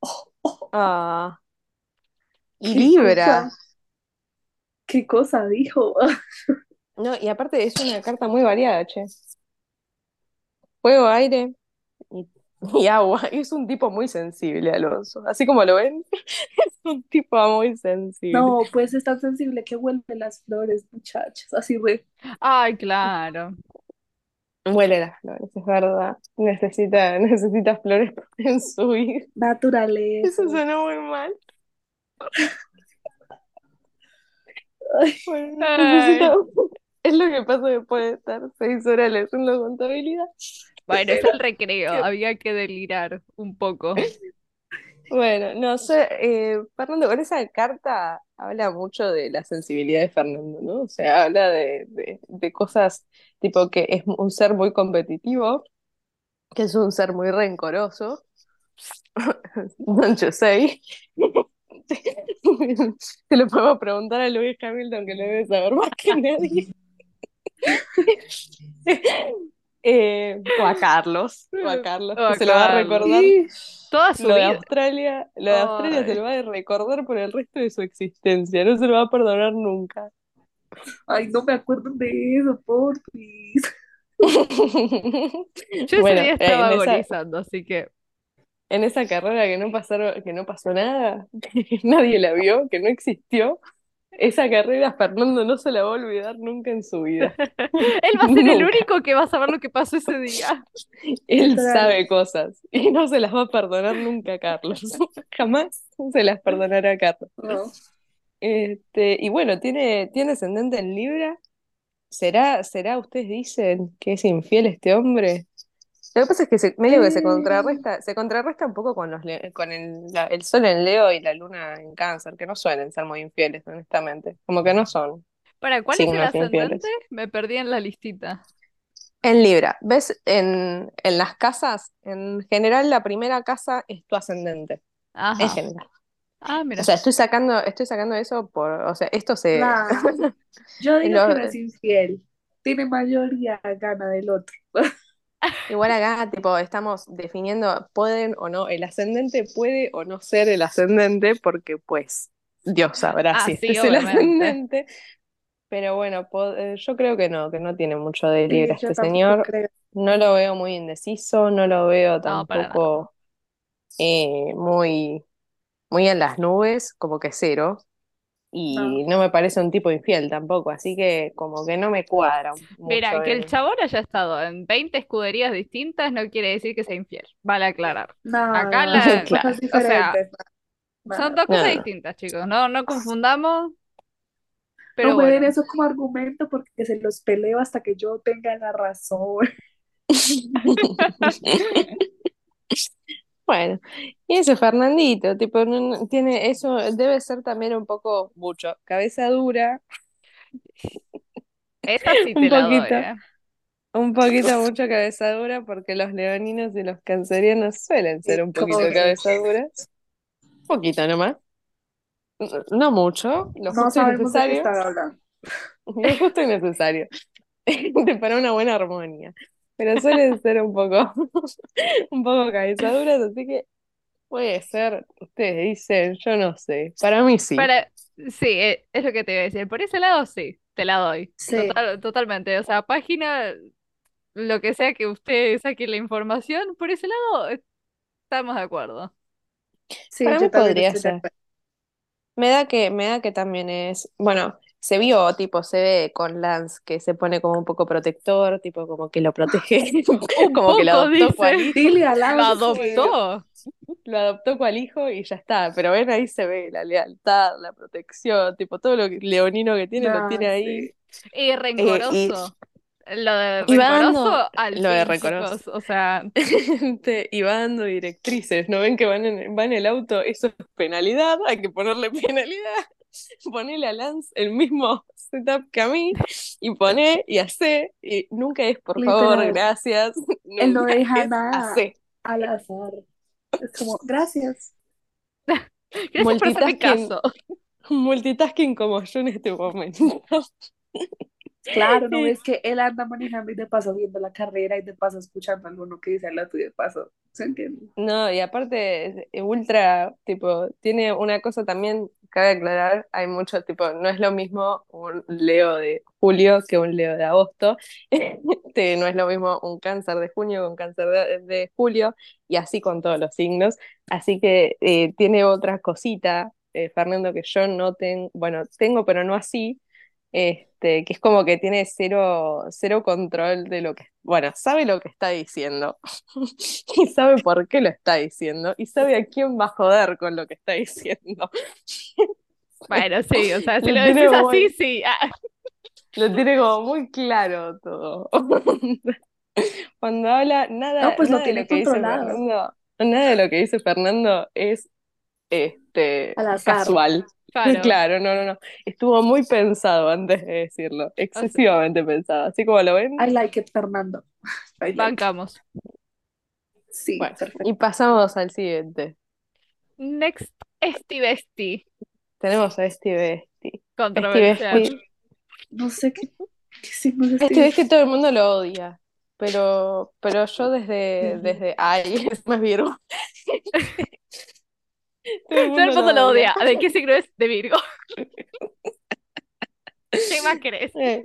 Speaker 2: Oh, oh,
Speaker 1: Ah. [LAUGHS] Y
Speaker 2: qué
Speaker 1: Libra.
Speaker 2: cosa. ¿Qué cosa dijo? [LAUGHS]
Speaker 1: No, y aparte es una carta muy variada, che. Fuego, aire y, y agua. Y [LAUGHS] es un tipo muy sensible, Alonso. Así como lo ven, [LAUGHS] es un tipo muy sensible.
Speaker 2: No, pues es tan sensible que huele las flores, muchachos. Así re.
Speaker 3: Ay, claro.
Speaker 1: Huele las flores, es verdad. Necesita, [LAUGHS] necesita flores en su vida.
Speaker 2: Naturaleza.
Speaker 1: Eso suena muy mal.
Speaker 2: Ay,
Speaker 1: Bueno,
Speaker 3: Ay.
Speaker 1: necesita, Es lo que pasa después de estar seis horas leyendo contabilidad.
Speaker 3: Bueno, es el recreo, había que delirar un poco. [LAUGHS]
Speaker 1: Bueno, no sé, eh, Fernando, con esa carta habla mucho de la sensibilidad de Fernando, ¿no? O sea, habla de, de, de cosas tipo que es un ser muy competitivo, que es un ser muy rencoroso. Don't you say? Se lo podemos preguntar a Lewis Hamilton, que lo debe saber más que nadie. [LAUGHS] Eh, o a Carlos, o a Carlos, [LAUGHS]
Speaker 3: O a
Speaker 1: que se lo va a recordar.
Speaker 3: Toda su
Speaker 1: Lo de
Speaker 3: vida.
Speaker 1: Australia, lo de Australia se lo va a recordar por el resto de su existencia, no se lo va a perdonar nunca.
Speaker 2: Ay, no me acuerdo de eso, porfis. [LAUGHS]
Speaker 3: Yo ese
Speaker 1: Bueno,
Speaker 3: día
Speaker 1: eh,
Speaker 3: estaba
Speaker 1: esa,
Speaker 3: agonizando, así que
Speaker 1: en esa carrera que no pasaron, que no pasó nada, que [LAUGHS] nadie la vio, que no existió, esa carrera Fernando no se la va a olvidar nunca en su vida. [LAUGHS]
Speaker 3: él va a ser el único que va a saber lo que pasó ese día.
Speaker 1: Él sabe cosas y no se las va a perdonar nunca a Carlos. [LAUGHS] Jamás se las perdonará a Carlos.
Speaker 2: No.
Speaker 1: Este, y bueno, tiene, tiene ascendente en Libra. ¿Será, será, ustedes dicen, que es infiel este hombre? Lo que pasa es que se, medio que se
Speaker 2: Eh.
Speaker 1: contrarresta, se contrarresta un poco con los con el, la- el sol en Leo y la luna en Cáncer, que no suelen ser muy infieles, honestamente. Como que no son
Speaker 3: ¿Para cuál es el
Speaker 1: infieles.
Speaker 3: ascendente? Me perdí en la listita.
Speaker 1: En Libra, ¿ves? En, en las casas, en general la primera casa es tu ascendente, en
Speaker 3: Ajá.
Speaker 1: general.
Speaker 3: Ah, mira.
Speaker 1: O sea, estoy sacando, estoy sacando eso por, o sea, esto se,
Speaker 2: Nah, [LAUGHS] yo digo
Speaker 1: Lo-
Speaker 2: que no es infiel. Tiene mayoría gana del otro. [LAUGHS]
Speaker 1: Igual acá, tipo, estamos definiendo, pueden o no, el ascendente puede o no ser el ascendente, porque pues Dios sabrá
Speaker 3: Ah,
Speaker 1: si este
Speaker 3: sí,
Speaker 1: es el ascendente. Pero bueno, eh, yo creo que no, que no tiene mucho de
Speaker 2: Sí, yo
Speaker 1: este señor.
Speaker 2: creo.
Speaker 1: No lo veo muy indeciso, no lo veo
Speaker 3: No,
Speaker 1: tampoco eh, muy, muy en las nubes, como que cero. Y no me parece un tipo infiel tampoco, así que como que no me cuadra
Speaker 3: Mira, que el chabón haya estado en 20 escuderías distintas no quiere decir que sea infiel. Vale aclarar.
Speaker 2: No,
Speaker 3: Acá
Speaker 2: no,
Speaker 3: la-
Speaker 1: Claro.
Speaker 2: cosas [LAUGHS]
Speaker 3: o sea,
Speaker 2: diferentes. No,
Speaker 3: Son dos cosas
Speaker 1: No, no.
Speaker 3: distintas, chicos. No, no confundamos. Pero
Speaker 2: no me den eso como argumento porque se los peleo hasta que yo tenga la razón. [LAUGHS] [LAUGHS]
Speaker 1: Bueno, y ese Fernandito, tipo, no- tiene eso, debe ser también un poco mucho, cabeza dura,
Speaker 3: Esa sí [LAUGHS]
Speaker 1: Un
Speaker 3: te la doy,
Speaker 1: poquito.
Speaker 3: ¿eh?
Speaker 1: un poquito mucho cabeza dura, porque los leoninos y los cancerianos suelen ser un poquito cabeza duras, un poquito nomás, no no mucho, lo
Speaker 2: No
Speaker 1: justo y
Speaker 2: sabemos de qué
Speaker 1: necesario,
Speaker 2: están hablando. [LAUGHS]
Speaker 1: lo justo y necesario, [LAUGHS] para una buena armonía, pero suelen ser un poco, [LAUGHS] un poco cabeza duras, así que puede ser, ustedes dicen, yo no sé, para mí sí.
Speaker 3: Para, sí, eh, es lo que te iba a decir. Por ese lado, sí, te la doy.
Speaker 2: Sí.
Speaker 3: Total- totalmente. O sea, página, lo que sea que usted saque la información, por ese lado, eh, estamos de acuerdo.
Speaker 2: Sí,
Speaker 1: Para
Speaker 2: yo
Speaker 1: mí podría ser. Me da que, me da que también es, bueno, se vio, tipo, se ve con Lance que se pone como un poco protector, tipo, como que lo protege, [LAUGHS] [LAUGHS] como que lo adoptó cual hijo,
Speaker 3: Lo adoptó.
Speaker 1: lo adoptó cual hijo y ya está, pero ven ahí se ve la lealtad, la protección, tipo, todo lo que- leonino que tiene lo tiene ahí.
Speaker 3: Y rencoroso. Lo de rencoroso al
Speaker 1: lo de
Speaker 3: fin,
Speaker 1: rencoroso.
Speaker 3: chicos. O sea,
Speaker 1: y va dando directrices, ¿no ven que van en, va en el auto? Eso es penalidad, hay que ponerle penalidad. [LAUGHS] Ponele a Lance el mismo [LAUGHS] setup que a mí y poné y hace, y nunca es por favor, gracias. [LAUGHS]
Speaker 2: Él no deja
Speaker 1: es
Speaker 2: nada.
Speaker 1: hacé.
Speaker 2: al azar. Es como, gracias.
Speaker 3: gracias por hacerme
Speaker 1: Multitasking.
Speaker 3: caso.
Speaker 1: Multitasking como yo en este momento.
Speaker 2: Claro, no ves que él anda manejando y de paso viendo la carrera y de paso escuchando alguno que dice al otro y de paso, ¿se entiende?
Speaker 1: No, y aparte, es ultra, tipo, tiene una cosa también, cabe aclarar, hay mucho, tipo, no es lo mismo un Leo de julio que un Leo de agosto, [LAUGHS] Este, no es lo mismo un cáncer de junio que un cáncer de, de julio, y así con todos los signos, así que eh, tiene otra cosita, eh, Fernando, que yo no tengo, bueno, tengo, pero no así, este, que es como que tiene cero, cero control de lo que, bueno, sabe lo que está diciendo [LAUGHS] y sabe por qué lo está diciendo y sabe a quién va a joder con lo que está diciendo. [LAUGHS]
Speaker 3: Bueno, sí, o sea, si
Speaker 1: Lo
Speaker 3: lo decís así, sí. Ah,
Speaker 1: Lo tiene como muy claro todo. [LAUGHS] Cuando habla, nada,
Speaker 2: No, pues lo
Speaker 1: nada de
Speaker 2: tiene
Speaker 1: lo que dice
Speaker 2: controlado.
Speaker 1: Fernando, nada de lo que dice Fernando es este casual.
Speaker 3: Claro.
Speaker 1: Claro, no, no, no. Estuvo muy pensado antes de decirlo, excesivamente pensado. Así como lo ven.
Speaker 2: I like it, Fernando. [LAUGHS] I like it.
Speaker 3: Bancamos.
Speaker 2: Sí,
Speaker 1: Bueno,
Speaker 2: perfecto.
Speaker 1: y pasamos al siguiente.
Speaker 3: Next, Esti Besti.
Speaker 1: Tenemos a Steve Besti.
Speaker 3: Controversial.
Speaker 1: Besti.
Speaker 2: No sé qué, qué signo es
Speaker 1: ves que todo el mundo lo odia, pero, pero yo desde, desde, ay, es [LAUGHS] más Virgo. [LAUGHS] Todo el
Speaker 3: Todo el mundo lo
Speaker 1: odia.
Speaker 3: odia. ¿De qué signo es? De Virgo. [LAUGHS] ¿Qué más querés?
Speaker 1: Eh.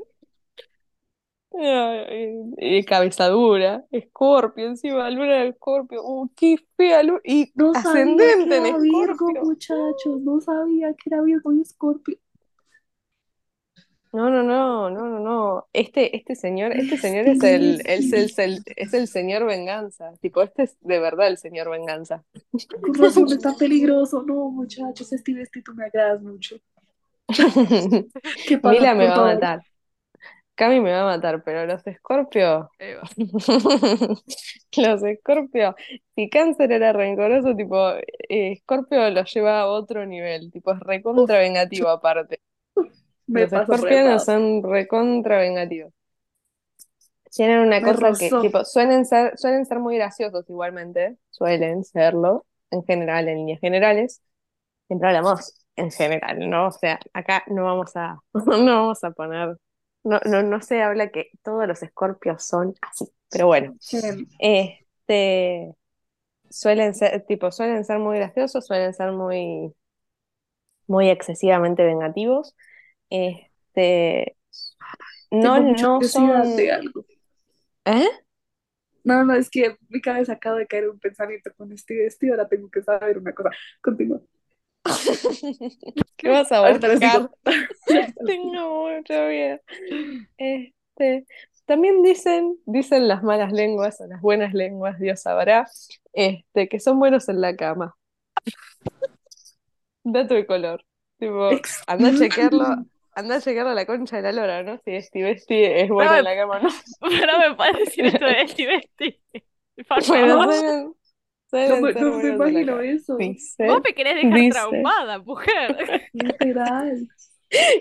Speaker 1: Ay, y cabeza dura, Escorpio encima, luna de Escorpio, uh, qué fea luna, y
Speaker 2: No sabía
Speaker 1: ascendente
Speaker 2: que
Speaker 1: en
Speaker 2: era Virgo,
Speaker 1: Escorpio.
Speaker 2: muchachos. No sabía que era Virgo y Escorpio.
Speaker 1: No, no, no, no, no, no. Este, este señor, este señor es el, es el,
Speaker 2: Messi.
Speaker 1: el- es el señor venganza. Tipo, este es de verdad el señor venganza. [LAUGHS]
Speaker 2: Con razón es tan peligroso. No, muchachos, este vestido me agradas mucho. [LAUGHS] ¿Qué pasa
Speaker 1: Mila me va a matar. Cami me va a matar, pero los Escorpio,
Speaker 3: Ahí va. [LAUGHS]
Speaker 1: los Escorpio, si Cáncer era rencoroso, tipo, eh, Escorpio lo lleva a otro nivel, tipo, es recontra vengativo aparte.
Speaker 2: Me
Speaker 1: Los
Speaker 2: retado.
Speaker 1: son recontra vengativos. Tienen una
Speaker 2: Me
Speaker 1: cosa que, tipo, suelen ser, suelen ser muy graciosos igualmente, suelen serlo, en general, en líneas generales. Siempre hablamos en general, ¿no? O sea, acá no vamos a, [LAUGHS] no vamos a poner, no, no, no se habla que todos los escorpios son así, pero bueno. Este, suelen ser, tipo, suelen ser muy graciosos, suelen ser muy, muy excesivamente vengativos. Este, no,
Speaker 2: mucha
Speaker 1: no son,
Speaker 2: de algo.
Speaker 1: ¿eh?
Speaker 2: No, no, es que mi cabeza acaba de caer un pensamiento con este vestido. Ahora tengo que saber una cosa. Continúa. [LAUGHS]
Speaker 1: ¿Qué vas a buscar? [LAUGHS] Tengo mucho miedo. Este, también dicen, dicen las malas lenguas o las buenas lenguas, Dios sabrá, este, que son buenos en la cama. [LAUGHS] Dato de color. Tipo, anda a chequearlo, anda a chequearlo a la concha de la lora, ¿no? Si Steve Steve es bueno
Speaker 3: No,
Speaker 1: en la cama o no. [LAUGHS]
Speaker 3: Pero me puedes decir esto de Esti [LAUGHS] Besti. Por
Speaker 1: Bueno, suelen [LAUGHS]
Speaker 2: No no me imagino eso.
Speaker 1: Dice,
Speaker 3: Vos me querés dejar
Speaker 1: dice.
Speaker 3: traumada, mujer.
Speaker 2: Literal.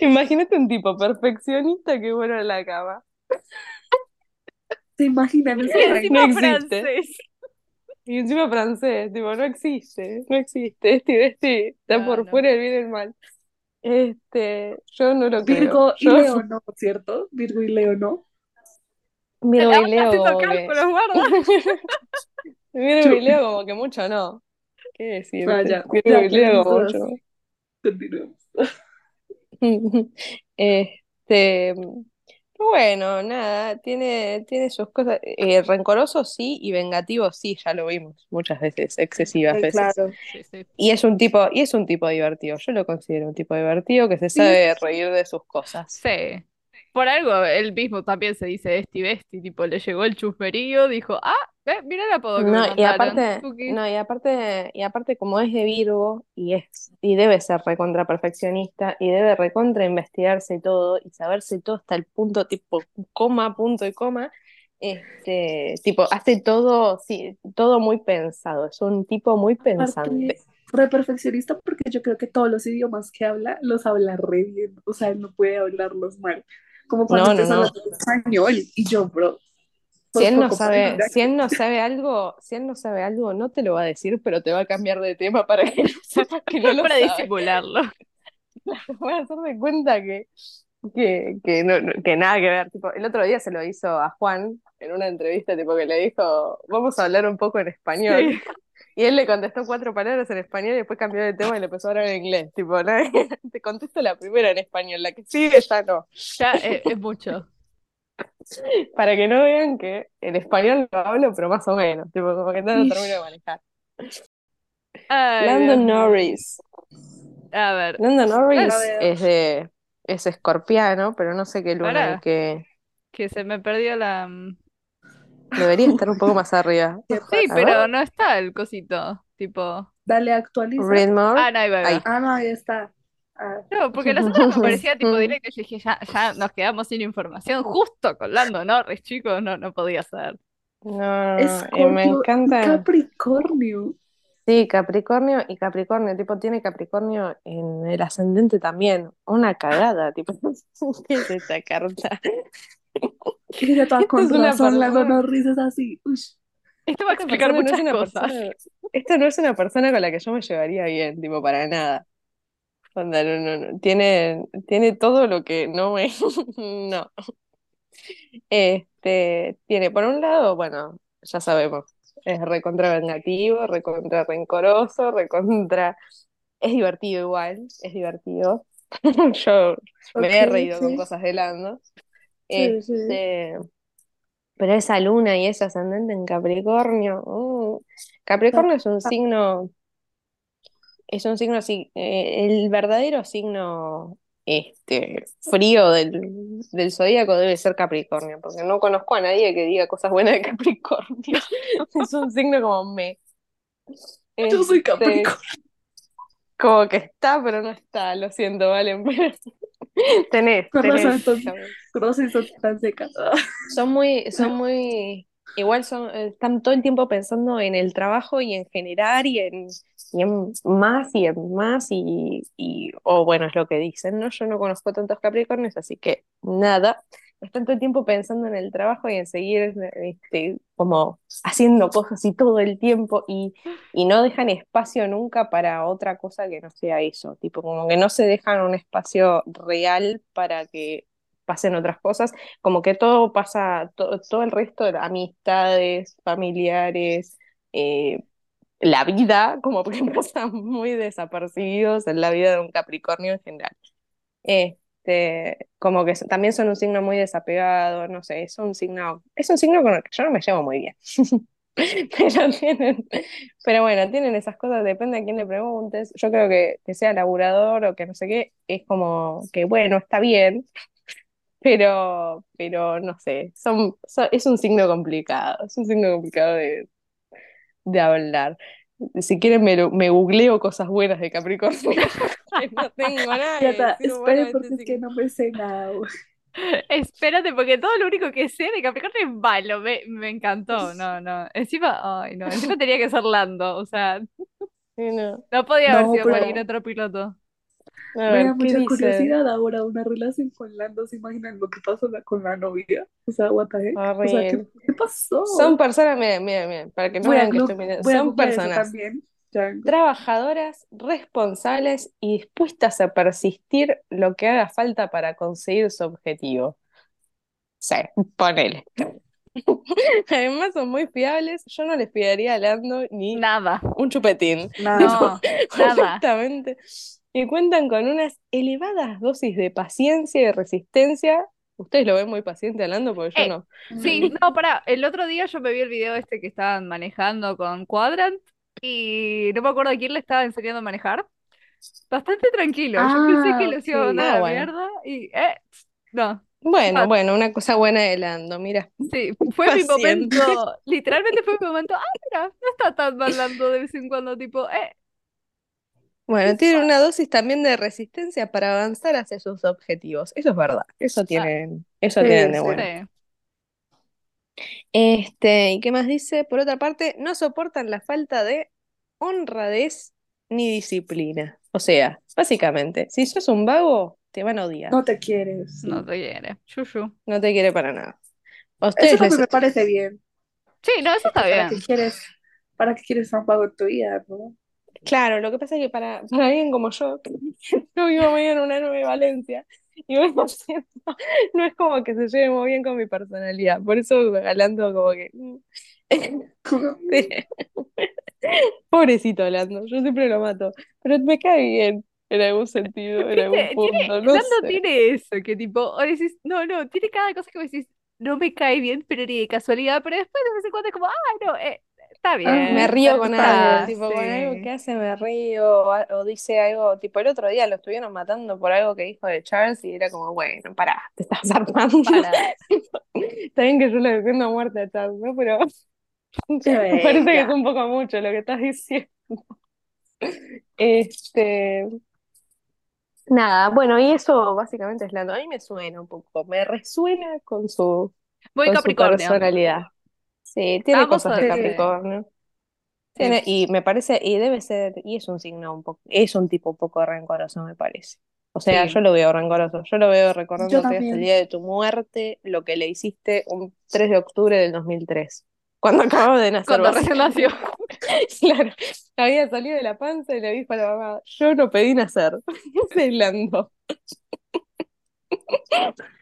Speaker 1: Imagínate un tipo perfeccionista que es bueno en la cama.
Speaker 2: ¿Se imaginan ese
Speaker 3: Y
Speaker 2: rango?
Speaker 3: encima
Speaker 1: No existe.
Speaker 3: francés.
Speaker 1: Y encima francés, tipo, no existe, no existe. Este, este, está
Speaker 3: No,
Speaker 1: por
Speaker 3: no.
Speaker 1: fuera del bien y el mal. Este, yo no lo creo.
Speaker 2: Virgo y
Speaker 1: Yo-
Speaker 2: Leo no, ¿cierto? Virgo y Leo no.
Speaker 1: Virgo y Leo como que. [LAUGHS] Virgo y Leo como que mucho no. ¿Qué decirte?
Speaker 2: Ah, ya,
Speaker 1: Virgo y Leo como mucho.
Speaker 2: Continuemos. [LAUGHS]
Speaker 1: Este, bueno, nada, tiene, tiene sus cosas. eh, rencoroso sí y vengativo sí, ya lo vimos muchas veces, excesivas
Speaker 2: Eh,
Speaker 1: veces.
Speaker 2: claro.
Speaker 3: Sí, sí.
Speaker 1: Y es un tipo, y es un tipo divertido. Yo lo considero un tipo divertido que se
Speaker 2: Sí,
Speaker 1: sabe reír de sus cosas.
Speaker 3: Sí. Por algo, él mismo también se dice Esti Besti, tipo, le llegó el chusmerío, dijo, ah, eh, mira el apodo que me
Speaker 1: No, y
Speaker 3: mandaron.
Speaker 1: aparte,
Speaker 3: Tuki.
Speaker 1: no, y aparte, y aparte como es de Virgo y es, y debe ser recontra perfeccionista, y debe recontra investigarse todo, y saberse todo hasta el punto, tipo, coma, punto y coma, este, tipo, hace todo, sí, todo muy pensado, es un tipo muy pensante.
Speaker 2: Aparte, re perfeccionista porque yo creo que todos los idiomas que habla los habla re bien. O sea, él no puede hablarlos mal. Como cuando
Speaker 1: No, no, no.
Speaker 2: español y yo, bro.
Speaker 1: Si
Speaker 2: por
Speaker 1: él no sabe, si él no sabe algo, si él no sabe algo, no te lo va a decir, pero te va a cambiar de tema para que no sepas [LAUGHS] que no lo
Speaker 3: Para
Speaker 1: sabe.
Speaker 3: disimularlo.
Speaker 1: Voy a hacer de cuenta que, que, que, no, no- que nada que ver. Tipo, el otro día se lo hizo a Juan en una entrevista, tipo que le dijo, vamos a hablar un poco en español.
Speaker 3: Sí.
Speaker 1: Y él le contestó cuatro palabras en español y después cambió de tema y le empezó a hablar en inglés. Tipo, ¿no? [LAUGHS] te contesto la primera en español, la que sigue ya no.
Speaker 3: Ya eh, es mucho. [LAUGHS]
Speaker 1: Para que no vean que en español lo hablo, pero más o menos. Tipo, como que no lo termino de manejar.
Speaker 3: Ay,
Speaker 1: Landon
Speaker 3: Dios.
Speaker 1: Norris.
Speaker 3: A ver,
Speaker 1: Landon Norris es de, es escorpiano, pero no sé qué luna que
Speaker 3: que se me perdió la...
Speaker 1: debería estar un poco más arriba.
Speaker 2: ¿Qué
Speaker 3: Sí, pero
Speaker 1: ver.
Speaker 3: no está el cosito, tipo...
Speaker 2: Dale, actualiza.
Speaker 1: Read more.
Speaker 3: Ah, no, ahí va, ahí.
Speaker 2: Ah, no, ahí está. Ah,
Speaker 3: No, porque las otras me [LAUGHS] parecía tipo directo. y Yo dije, ya, ya nos quedamos sin información. Justo con Lando Norris, chicos, no, no podía ser.
Speaker 1: No, no, no, y me encanta.
Speaker 2: Capricornio.
Speaker 1: Sí, Capricornio y Capricornio, tipo, tiene Capricornio en el ascendente también. Una cagada, tipo, [LAUGHS] ¿qué es esta carta?
Speaker 2: Y ella toda
Speaker 1: Esta
Speaker 2: con
Speaker 1: es una
Speaker 2: razón, Lando
Speaker 1: persona.
Speaker 2: Norris es así. Ush.
Speaker 3: Esto va a explicar
Speaker 1: persona no es
Speaker 3: muchas
Speaker 1: una
Speaker 3: cosas.
Speaker 1: persona, esta no es una persona con la que yo me llevaría bien, tipo, para nada. Onda, no, no, no. Tiene, tiene todo lo que no me. [LAUGHS] No. Este, tiene, por un lado, bueno, ya sabemos, es recontra vengativo, recontra rencoroso, recontra. Es divertido igual, es divertido. [LAUGHS] Yo me he reído con cosas de Lando.
Speaker 2: Sí.
Speaker 1: Este, pero esa luna y ese ascendente en Capricornio. uh, Capricornio es un signo, es un signo así, eh, el verdadero signo este, frío del, del zodíaco debe ser Capricornio, porque no conozco a nadie que diga cosas buenas de [LAUGHS] Capricornio. Es un signo como me.
Speaker 2: Yo soy
Speaker 1: Este,
Speaker 2: Capricornio.
Speaker 1: como que está, pero no está, lo siento, Valen, pero [LAUGHS] tenés,
Speaker 2: Con
Speaker 1: tenés.
Speaker 2: razón son tan secas. [LAUGHS]
Speaker 1: Son muy, son muy, igual son, eh, están todo el tiempo pensando en el trabajo y en generar y en, y en más y en más y, y, o bueno, es lo que dicen, ¿no? Yo no conozco tantos Capricornios, así que nada, están todo el tiempo pensando en el trabajo y en seguir, este, como haciendo cosas y todo el tiempo y, y no dejan espacio nunca para otra cosa que no sea eso, tipo como que no se dejan un espacio real para que pasen otras cosas, como que todo pasa, to- todo el resto de amistades, familiares, eh, la vida, como que [LAUGHS] pasan muy desapercibidos en la vida de un Capricornio en general. Este, como que también son un signo muy desapegado, no sé, es un signo, es un signo con el que yo no me llevo muy bien. [LAUGHS] Pero tienen, pero bueno, tienen esas cosas, depende a quién le preguntes. Yo creo que que sea laburador o que no sé qué, es como que bueno, está bien, [LAUGHS] pero, pero no sé, son, es un signo complicado, es un signo complicado de, de hablar. Si quieren me, lo- me googleo cosas buenas de Capricornio, [LAUGHS] no tengo nada
Speaker 2: Ya está, espere porque es que no me sé nada. [LAUGHS]
Speaker 3: Espérate, porque todo lo único que sé de Capricornio es malo. Me, me encantó. No, no. Encima, ay, no. Encima tenía que ser Lando. O sea, [LAUGHS]
Speaker 1: Sí, no.
Speaker 3: no podía haber sido
Speaker 2: pero
Speaker 3: cualquier otro piloto.
Speaker 1: A
Speaker 2: me
Speaker 1: ver,
Speaker 2: da
Speaker 1: ¿qué
Speaker 2: mucha
Speaker 1: dice?
Speaker 2: curiosidad ahora una relación con Lando. ¿Se imaginan lo que pasó con la novia? O sea, what the heck? O sea, ¿qué, qué pasó?
Speaker 1: Son personas, miren, miren, miren, para que no vean que estoy mirando, son personas trabajadoras, responsables y dispuestas a persistir lo que haga falta para conseguir su objetivo. Sí, ponele. [LAUGHS] Además son muy fiables, yo no les fiaría a Lando ni
Speaker 3: Nada.
Speaker 1: un chupetín, [LAUGHS]
Speaker 2: Nada.
Speaker 3: No, nada.
Speaker 1: honestamente. Y cuentan con unas elevadas dosis de paciencia y resistencia. Ustedes lo ven muy paciente a Lando, porque yo
Speaker 3: Eh,
Speaker 1: no.
Speaker 3: Sí, no, pará. El otro día yo me vi el video este que estaban manejando con Quadrant y no me acuerdo a quién le estaba enseñando a manejar. Bastante tranquilo. Yo pensé que
Speaker 2: Ah,
Speaker 3: los iba a
Speaker 2: ok.
Speaker 3: mandar a
Speaker 1: Ah, bueno.
Speaker 3: mierda y, eh, no.
Speaker 1: Bueno,
Speaker 3: Ah,
Speaker 1: bueno, una cosa buena de Lando, mira,
Speaker 3: Sí, fue mi momento, literalmente fue mi momento, ah, mira, no está tan mal Lando de vez en cuando, tipo, eh,
Speaker 1: Bueno, tiene una dosis también de resistencia para avanzar hacia sus objetivos. Eso es verdad. Eso
Speaker 3: ah,
Speaker 1: tienen, eso
Speaker 2: Sí,
Speaker 1: tienen de
Speaker 2: sí.
Speaker 1: bueno.
Speaker 3: sí.
Speaker 1: Este, ¿y qué más dice? Por otra parte, no soportan la falta de honradez ni disciplina. O sea, básicamente, si sos un vago, te van a odiar.
Speaker 2: No te quieres.
Speaker 3: No te quiere. Yuyu.
Speaker 1: No te quiere para nada.
Speaker 2: Eso
Speaker 1: ustedes
Speaker 2: también
Speaker 1: les...
Speaker 2: me parece bien.
Speaker 3: Sí, no, eso está
Speaker 2: ¿para qué
Speaker 3: bien.
Speaker 2: quieres, para qué quieres un pago en tu vida, no?
Speaker 1: Claro, lo que pasa es que para, [LAUGHS] para alguien como yo, que [LAUGHS] yo vivo muy en una nueva Valencia, y siendo- [LAUGHS] no es como que se lleve muy bien con mi personalidad. Por eso Lando como que... mm. Pobrecito Lando, yo siempre lo mato, pero me cae bien en algún sentido, en algún
Speaker 3: tiene,
Speaker 1: punto, no sé.
Speaker 3: tiene eso, que tipo, o decís, no, no, tiene cada cosa que vos decís, no me cae bien, pero ni de casualidad, pero después de vez en cuando es como, ah, no, eh, está
Speaker 2: Ah,
Speaker 3: bien,
Speaker 1: Me río con algo, tipo con algo que hace me río, o, dice algo, tipo el otro día lo estuvieron matando por algo que dijo de Charles y era como, bueno, pará, te estás [LAUGHS] zarpando.
Speaker 3: Para.
Speaker 1: Está bien que yo le defiendo a muerte a Charles, ¿no? Pero [LAUGHS] me parece que es un poco mucho lo que estás diciendo. Este, Nada, bueno, y eso básicamente es Lando. A mí me suena un poco, me resuena con su,
Speaker 3: Muy
Speaker 1: con su
Speaker 3: Capricornio.
Speaker 1: personalidad. Sí, tiene
Speaker 3: Vamos
Speaker 1: cosas
Speaker 3: a
Speaker 1: de. Capricornio. Tiene, y me parece, y debe ser, y es un signo un poco, es un tipo un poco rencoroso, me parece. O sea,
Speaker 3: Sí.
Speaker 1: yo lo veo rencoroso, yo lo veo recordándote hasta el día de tu muerte, lo que le hiciste un 3 de octubre del 2003, cuando acababa de nacer.
Speaker 3: Cuando recién nació. [LAUGHS]
Speaker 1: Claro, había salido de la panza y le dijo a la mamá, yo no pedí nacer, ese [LAUGHS] es Lando. [LAUGHS]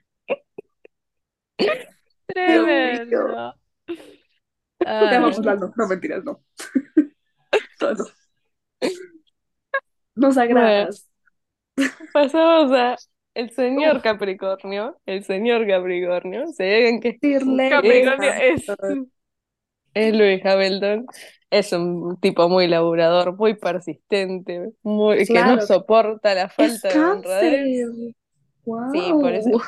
Speaker 3: Tremendo.
Speaker 2: Te amamos, Lando. No, mentiras, no. [LAUGHS] No, no. Nos agradas.
Speaker 1: Pasamos a el señor Capricornio, el señor Capricornio, se ven que
Speaker 2: Decirle
Speaker 3: Capricornio es.
Speaker 1: es Lewis Hamilton, es un tipo muy laburador, muy persistente, muy, que no soporta la
Speaker 2: Es
Speaker 1: falta de honradez.
Speaker 2: Wow.
Speaker 1: Sí, por eso.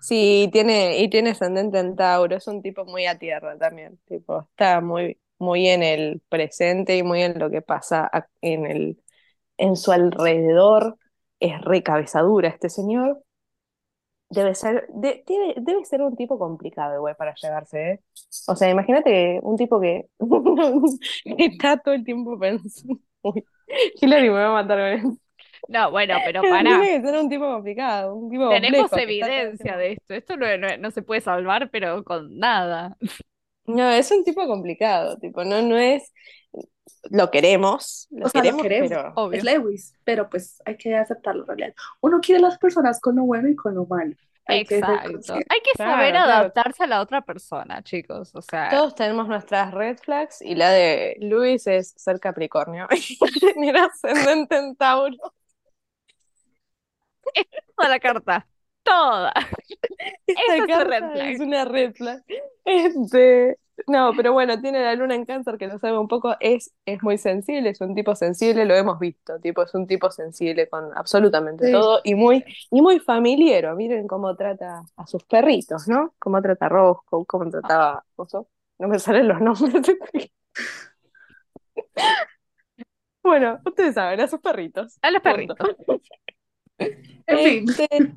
Speaker 1: Sí, tiene, y tiene ascendente en Tauro, es un tipo muy a tierra también, tipo, está muy, muy en el presente y muy en lo que pasa en el, en su alrededor. Es re cabezadura este señor. Debe ser, de- debe, debe ser un tipo complicado igual para llevarse, ¿eh? O sea, imagínate un tipo que, [LAUGHS] está todo el tiempo pensando. Uy, Hillary me va a matar con eso.
Speaker 3: No, bueno, [LAUGHS] pero pará.
Speaker 1: Tiene que ser un tipo complicado, un tipo
Speaker 3: Tenemos
Speaker 1: que
Speaker 3: evidencia de esto. Esto no, no- no se puede salvar, pero con nada.
Speaker 1: No, es un tipo complicado, tipo, no, no es, lo queremos, lo
Speaker 2: O sea, lo
Speaker 1: queremos, pero
Speaker 3: Obvio.
Speaker 2: Es Lewis, pero pues hay que aceptarlo en realidad. Uno quiere las personas con lo bueno y con lo malo. Hay que
Speaker 3: Exacto.
Speaker 2: consciente.
Speaker 3: Hay que saber
Speaker 1: claro.
Speaker 3: adaptarse a la otra persona, chicos. O sea,
Speaker 1: todos tenemos nuestras red flags y la de Luis es ser Capricornio [LAUGHS] y tener ascendente en Tauro. [LAUGHS]
Speaker 3: toda la carta. Toda. [LAUGHS]
Speaker 1: Esta
Speaker 3: Esa es
Speaker 1: carta
Speaker 3: red flag.
Speaker 1: es una red flag. Este, no, pero bueno, tiene la luna en cáncer que lo sabe un poco, es, es muy sensible, es un tipo sensible, lo hemos visto, tipo, es un tipo sensible con absolutamente
Speaker 2: Sí.
Speaker 1: todo y muy, y muy familiero. Miren cómo trata a sus perritos, ¿no? Cómo trata a Roscoe, cómo trataba Coso. No me salen los nombres. [LAUGHS] Bueno, ustedes saben, a sus perritos.
Speaker 3: A los perritos.
Speaker 2: En fin.
Speaker 1: Este,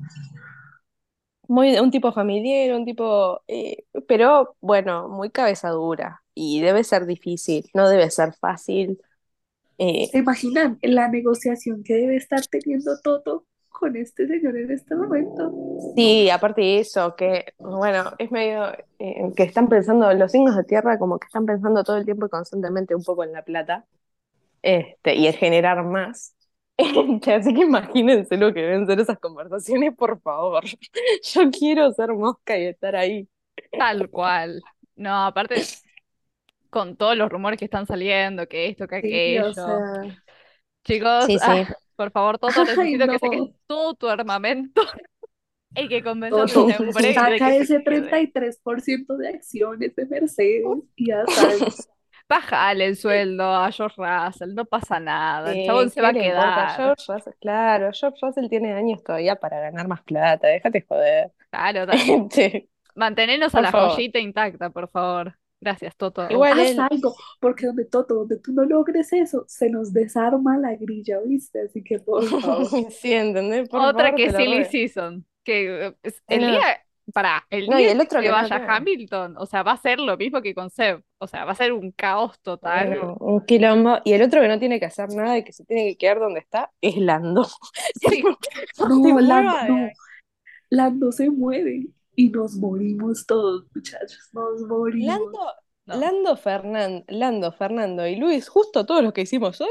Speaker 1: muy, un tipo familiar, un tipo, eh, pero bueno, muy cabeza dura y debe ser difícil, no debe ser fácil. Eh,
Speaker 2: ¿Se imaginan la negociación que debe estar teniendo Toto con este señor en este momento?
Speaker 1: sí, aparte de eso, que bueno, es medio eh, que están pensando, los signos de tierra como que están pensando todo el tiempo y constantemente un poco en la plata este, y en generar más. [LAUGHS] Así que imagínense lo que deben ser esas conversaciones, por favor. [LAUGHS] Yo quiero ser mosca y estar ahí.
Speaker 3: Tal cual. No, aparte, con todos los rumores que están saliendo, que esto, que
Speaker 2: Sí,
Speaker 3: aquello.
Speaker 2: o sea,
Speaker 3: Chicos,
Speaker 1: Sí, sí.
Speaker 3: ah, por favor, Toto, [LAUGHS]
Speaker 2: Ay,
Speaker 3: necesito que
Speaker 2: no.
Speaker 3: saques todo tu armamento y que convenzas a este hombre
Speaker 2: saca
Speaker 3: que se
Speaker 2: ese
Speaker 3: quede.
Speaker 2: 33% de acciones de Mercedes y ya sabes.
Speaker 3: Bájale el sueldo a George Russell, no pasa nada, el
Speaker 1: Sí,
Speaker 3: chabón se
Speaker 1: ¿qué
Speaker 3: va a quedar.
Speaker 1: George Russell, claro, George Russell tiene años todavía para ganar más plata, déjate joder.
Speaker 3: Claro, [LAUGHS]
Speaker 1: Este,
Speaker 3: mantenernos a la
Speaker 1: favor.
Speaker 3: joyita intacta, por favor. Gracias, Toto.
Speaker 1: Igual
Speaker 2: Haz algo, porque donde Toto, donde tú no logres eso, se nos desarma la grilla, ¿viste? Así que por [LAUGHS] favor.
Speaker 1: sí, ¿entendés? Por
Speaker 3: Otra
Speaker 1: favor,
Speaker 3: que Silly. Season, que eh, el día, para, el
Speaker 1: No, y
Speaker 3: día
Speaker 1: el otro
Speaker 3: que vaya
Speaker 1: tiene.
Speaker 3: Hamilton, o sea, va a ser lo mismo que con Seb, o sea, va a ser un caos total.
Speaker 1: Bueno, un quilombo. Y el otro que no tiene que hacer nada y que se tiene que quedar donde está es Lando. [LAUGHS]
Speaker 3: Sí,
Speaker 1: No
Speaker 2: Lando, no. Lando se mueve y nos morimos todos, muchachos, nos morimos.
Speaker 1: Lando,
Speaker 3: no.
Speaker 1: Lando, Fernan- Lando, Fernando y Luis, justo todos los que hicimos hoy,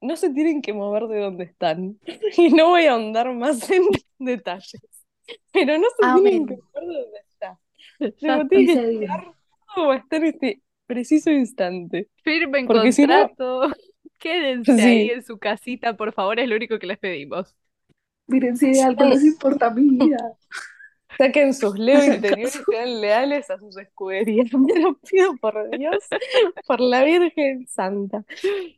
Speaker 1: no se tienen que mover de donde están. [LAUGHS] Y no voy a ahondar más en detalles. [LAUGHS] Pero no se [LAUGHS] tienen que mover de donde está.
Speaker 3: Ya
Speaker 1: Tipo, tiene
Speaker 2: Y
Speaker 1: que todo va a estar en este preciso instante.
Speaker 3: Firmen
Speaker 1: Porque si no-
Speaker 3: contrato, [LAUGHS] quédense
Speaker 1: Sí.
Speaker 3: ahí en su casita, por favor, es lo único que les pedimos.
Speaker 2: Miren, si de algo les importa mi vida.
Speaker 1: Saquen sus [LAUGHS] Leo interiores y sean leales a sus escuderías. [LAUGHS] Me lo pido por Dios, por la Virgen Santa.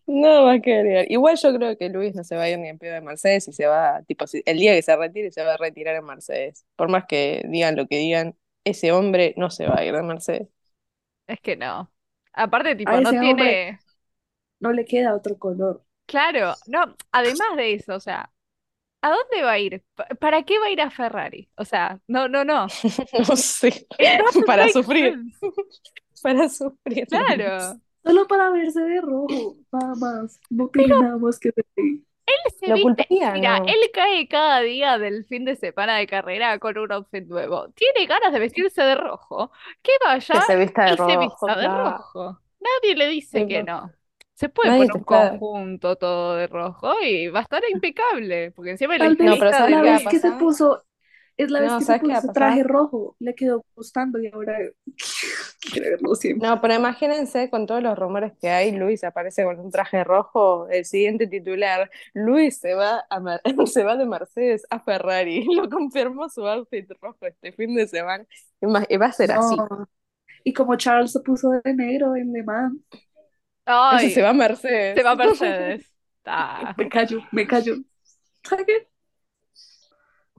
Speaker 1: No más que agregar. Igual yo creo que Luis no se va a ir ni en pedo de Mercedes y se va, tipo, el día que se retire, se va a retirar en Mercedes. Por más que digan lo que digan, ese hombre no se va a ir de Mercedes.
Speaker 3: Es que no. Aparte, tipo,
Speaker 2: A
Speaker 3: no tiene.
Speaker 2: No le queda otro color.
Speaker 3: Claro, no, además de eso, o sea, ¿A dónde va a ir? Pa- ¿Para qué va a ir a Ferrari? O sea, no, no, no. [LAUGHS]
Speaker 1: No sé.
Speaker 3: It doesn't
Speaker 1: Para
Speaker 3: make [LAUGHS]
Speaker 1: sufrir.
Speaker 3: sense. [LAUGHS]
Speaker 1: Para sufrir.
Speaker 3: Claro.
Speaker 2: Solo para verse de rojo, nada más. No tiene nada más que decir.
Speaker 3: Él se
Speaker 1: Lo
Speaker 3: viste,
Speaker 1: culparía,
Speaker 3: mira,
Speaker 1: ¿no?
Speaker 3: él cae cada día del fin de semana de carrera con un outfit nuevo. Tiene ganas de vestirse de rojo. Que
Speaker 1: Que
Speaker 3: vaya
Speaker 1: se vista de
Speaker 3: y se
Speaker 1: rojo,
Speaker 3: vista de
Speaker 1: claro.
Speaker 3: rojo. Nadie le dice que no. Se puede
Speaker 1: Nadie
Speaker 3: poner un
Speaker 1: está.
Speaker 3: conjunto todo de rojo y va a estar impecable. Porque encima el
Speaker 2: vez
Speaker 1: No, pero ¿sabes
Speaker 2: la vez que se puso, es la vez
Speaker 1: No,
Speaker 2: que se
Speaker 1: ¿sabes qué
Speaker 2: puso ese traje rojo, le quedó gustando y ahora [LAUGHS] quiere verlo siempre.
Speaker 1: No, pero imagínense con todos los rumores que hay, Luis aparece con un traje rojo, el siguiente titular, Luis se va a [LAUGHS] se va de Mercedes a Ferrari, [LAUGHS] lo confirmó su outfit rojo este fin de semana, y va a ser así.
Speaker 2: Y como Charles se puso de negro en Le
Speaker 1: Ese se
Speaker 3: Ay,
Speaker 1: va a
Speaker 3: se
Speaker 1: Mercedes.
Speaker 3: va a Mercedes. Ah.
Speaker 2: me callo, me callo. ¿Sabes qué?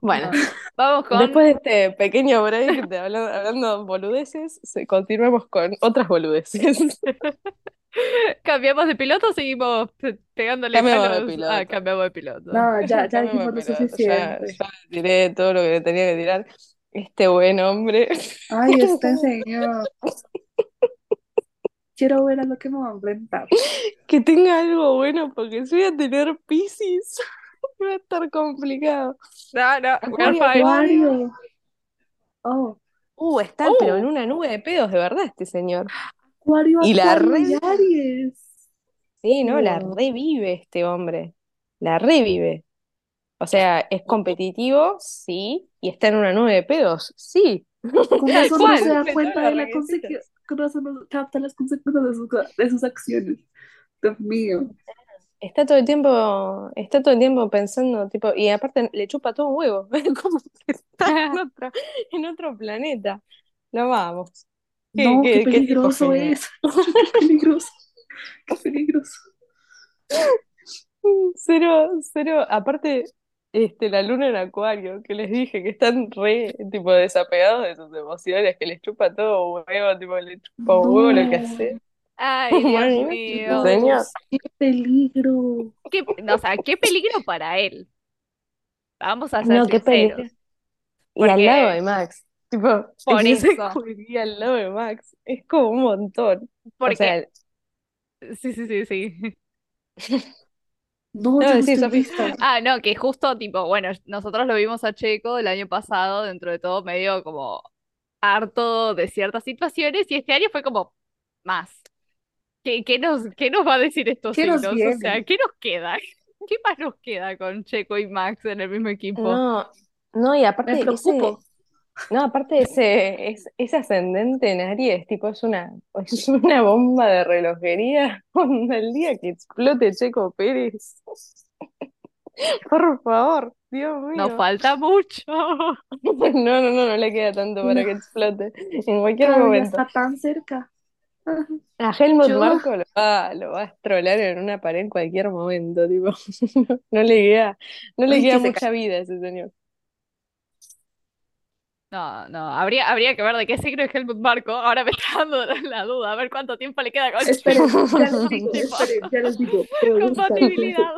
Speaker 1: Bueno,
Speaker 2: No.
Speaker 3: Vamos con
Speaker 1: después de este pequeño break de hablando, hablando boludeces, se- continuemos con otras boludeces. [LAUGHS]
Speaker 3: ¿Cambiamos de piloto o seguimos pe- pegándole
Speaker 1: Cambiamos de
Speaker 3: palos? Ah,
Speaker 1: piloto.
Speaker 3: cambiamos de piloto.
Speaker 2: No, ya, ya dijimos lo
Speaker 1: piloto, ya,
Speaker 2: suficiente.
Speaker 1: ya tiré todo lo que tenía que tirar. Este buen hombre.
Speaker 2: Ay, [LAUGHS] este señor. Quiero ver a lo que me va a enfrentar. [LAUGHS]
Speaker 1: Que tenga algo bueno, porque si voy a tener Piscis, [LAUGHS] va a estar complicado.
Speaker 3: No, no,
Speaker 1: Acuario.
Speaker 2: Acuario. Oh,
Speaker 1: Uh, está pero en
Speaker 3: Uh,
Speaker 1: una nube de pedos, de verdad, este señor.
Speaker 2: Acuario,
Speaker 1: Y la
Speaker 2: y
Speaker 1: re...
Speaker 2: Aries.
Speaker 1: Sí, ¿no? La revive este hombre. La revive. O sea, es competitivo, sí, y está en una nube de pedos, sí.
Speaker 2: Con razón no [LAUGHS] se da cuenta de la consecuencia, con razón no capta las consecuencias de sus, de sus acciones. Dios mío.
Speaker 1: Está todo el tiempo, está todo el tiempo pensando, tipo, y aparte le chupa todo un huevo, [LAUGHS] como que está en [LAUGHS] otro, en otro planeta. Lo vamos. Qué,
Speaker 2: No, qué peligroso es. [LAUGHS] Qué peligroso. Qué peligroso.
Speaker 1: Cero, cero, aparte, este, la luna en acuario, que les dije que están re, tipo, desapegados de sus emociones, que les chupa todo huevo, tipo, le chupa un huevo lo que hace.
Speaker 3: Ay, [LAUGHS] Dios
Speaker 1: Bueno,
Speaker 3: mío.
Speaker 1: señor.
Speaker 2: qué peligro.
Speaker 3: Qué, no, o sea, qué peligro para él. Vamos a ser
Speaker 1: No, qué peligro. Y al lado de Max, tipo, [LAUGHS]
Speaker 3: por eso,
Speaker 1: Juli al lado de Max, es como un montón. O
Speaker 3: porque,
Speaker 1: sea,
Speaker 3: sí, sí, sí, sí. [LAUGHS]
Speaker 2: No,
Speaker 1: no,
Speaker 2: yo no
Speaker 1: sí,
Speaker 2: estoy lista. [LAUGHS]
Speaker 3: Ah, no, que justo, tipo, bueno, nosotros lo vimos a Checo el año pasado, dentro de todo, medio como harto de ciertas situaciones, y este año fue como más. ¿Qué, qué nos, qué nos va a decir estos
Speaker 2: ¿Qué
Speaker 3: signos? O sea, ¿qué nos queda? [LAUGHS] ¿Qué más nos queda con Checo y Max en el mismo equipo?
Speaker 1: No, no, y
Speaker 2: Me
Speaker 1: aparte ese,
Speaker 2: preocupo.
Speaker 1: No, aparte ese, es, ese ascendente en Aries, tipo, es una, es [LAUGHS] una bomba de relojería. [LAUGHS] El día que explote Checo Pérez. Por favor, Dios
Speaker 3: Nos
Speaker 1: mío.
Speaker 3: falta mucho. [LAUGHS]
Speaker 1: No, no, no, no le queda tanto para
Speaker 2: No,
Speaker 1: que explote. En cualquier
Speaker 2: día
Speaker 1: momento.
Speaker 2: está tan cerca.
Speaker 1: A Helmut
Speaker 2: Yo,
Speaker 1: Marko lo va, lo va a estrolar en una pared en cualquier momento, tipo. No le queda, no le
Speaker 2: ay,
Speaker 1: queda mucha vida a ese señor.
Speaker 3: No, no, habría, habría que ver de qué signo es Helmut Marko. Ahora me está dando [LAUGHS] la duda, a ver cuánto tiempo le queda con Checo.
Speaker 2: ya les [LAUGHS] digo,
Speaker 3: compatibilidad.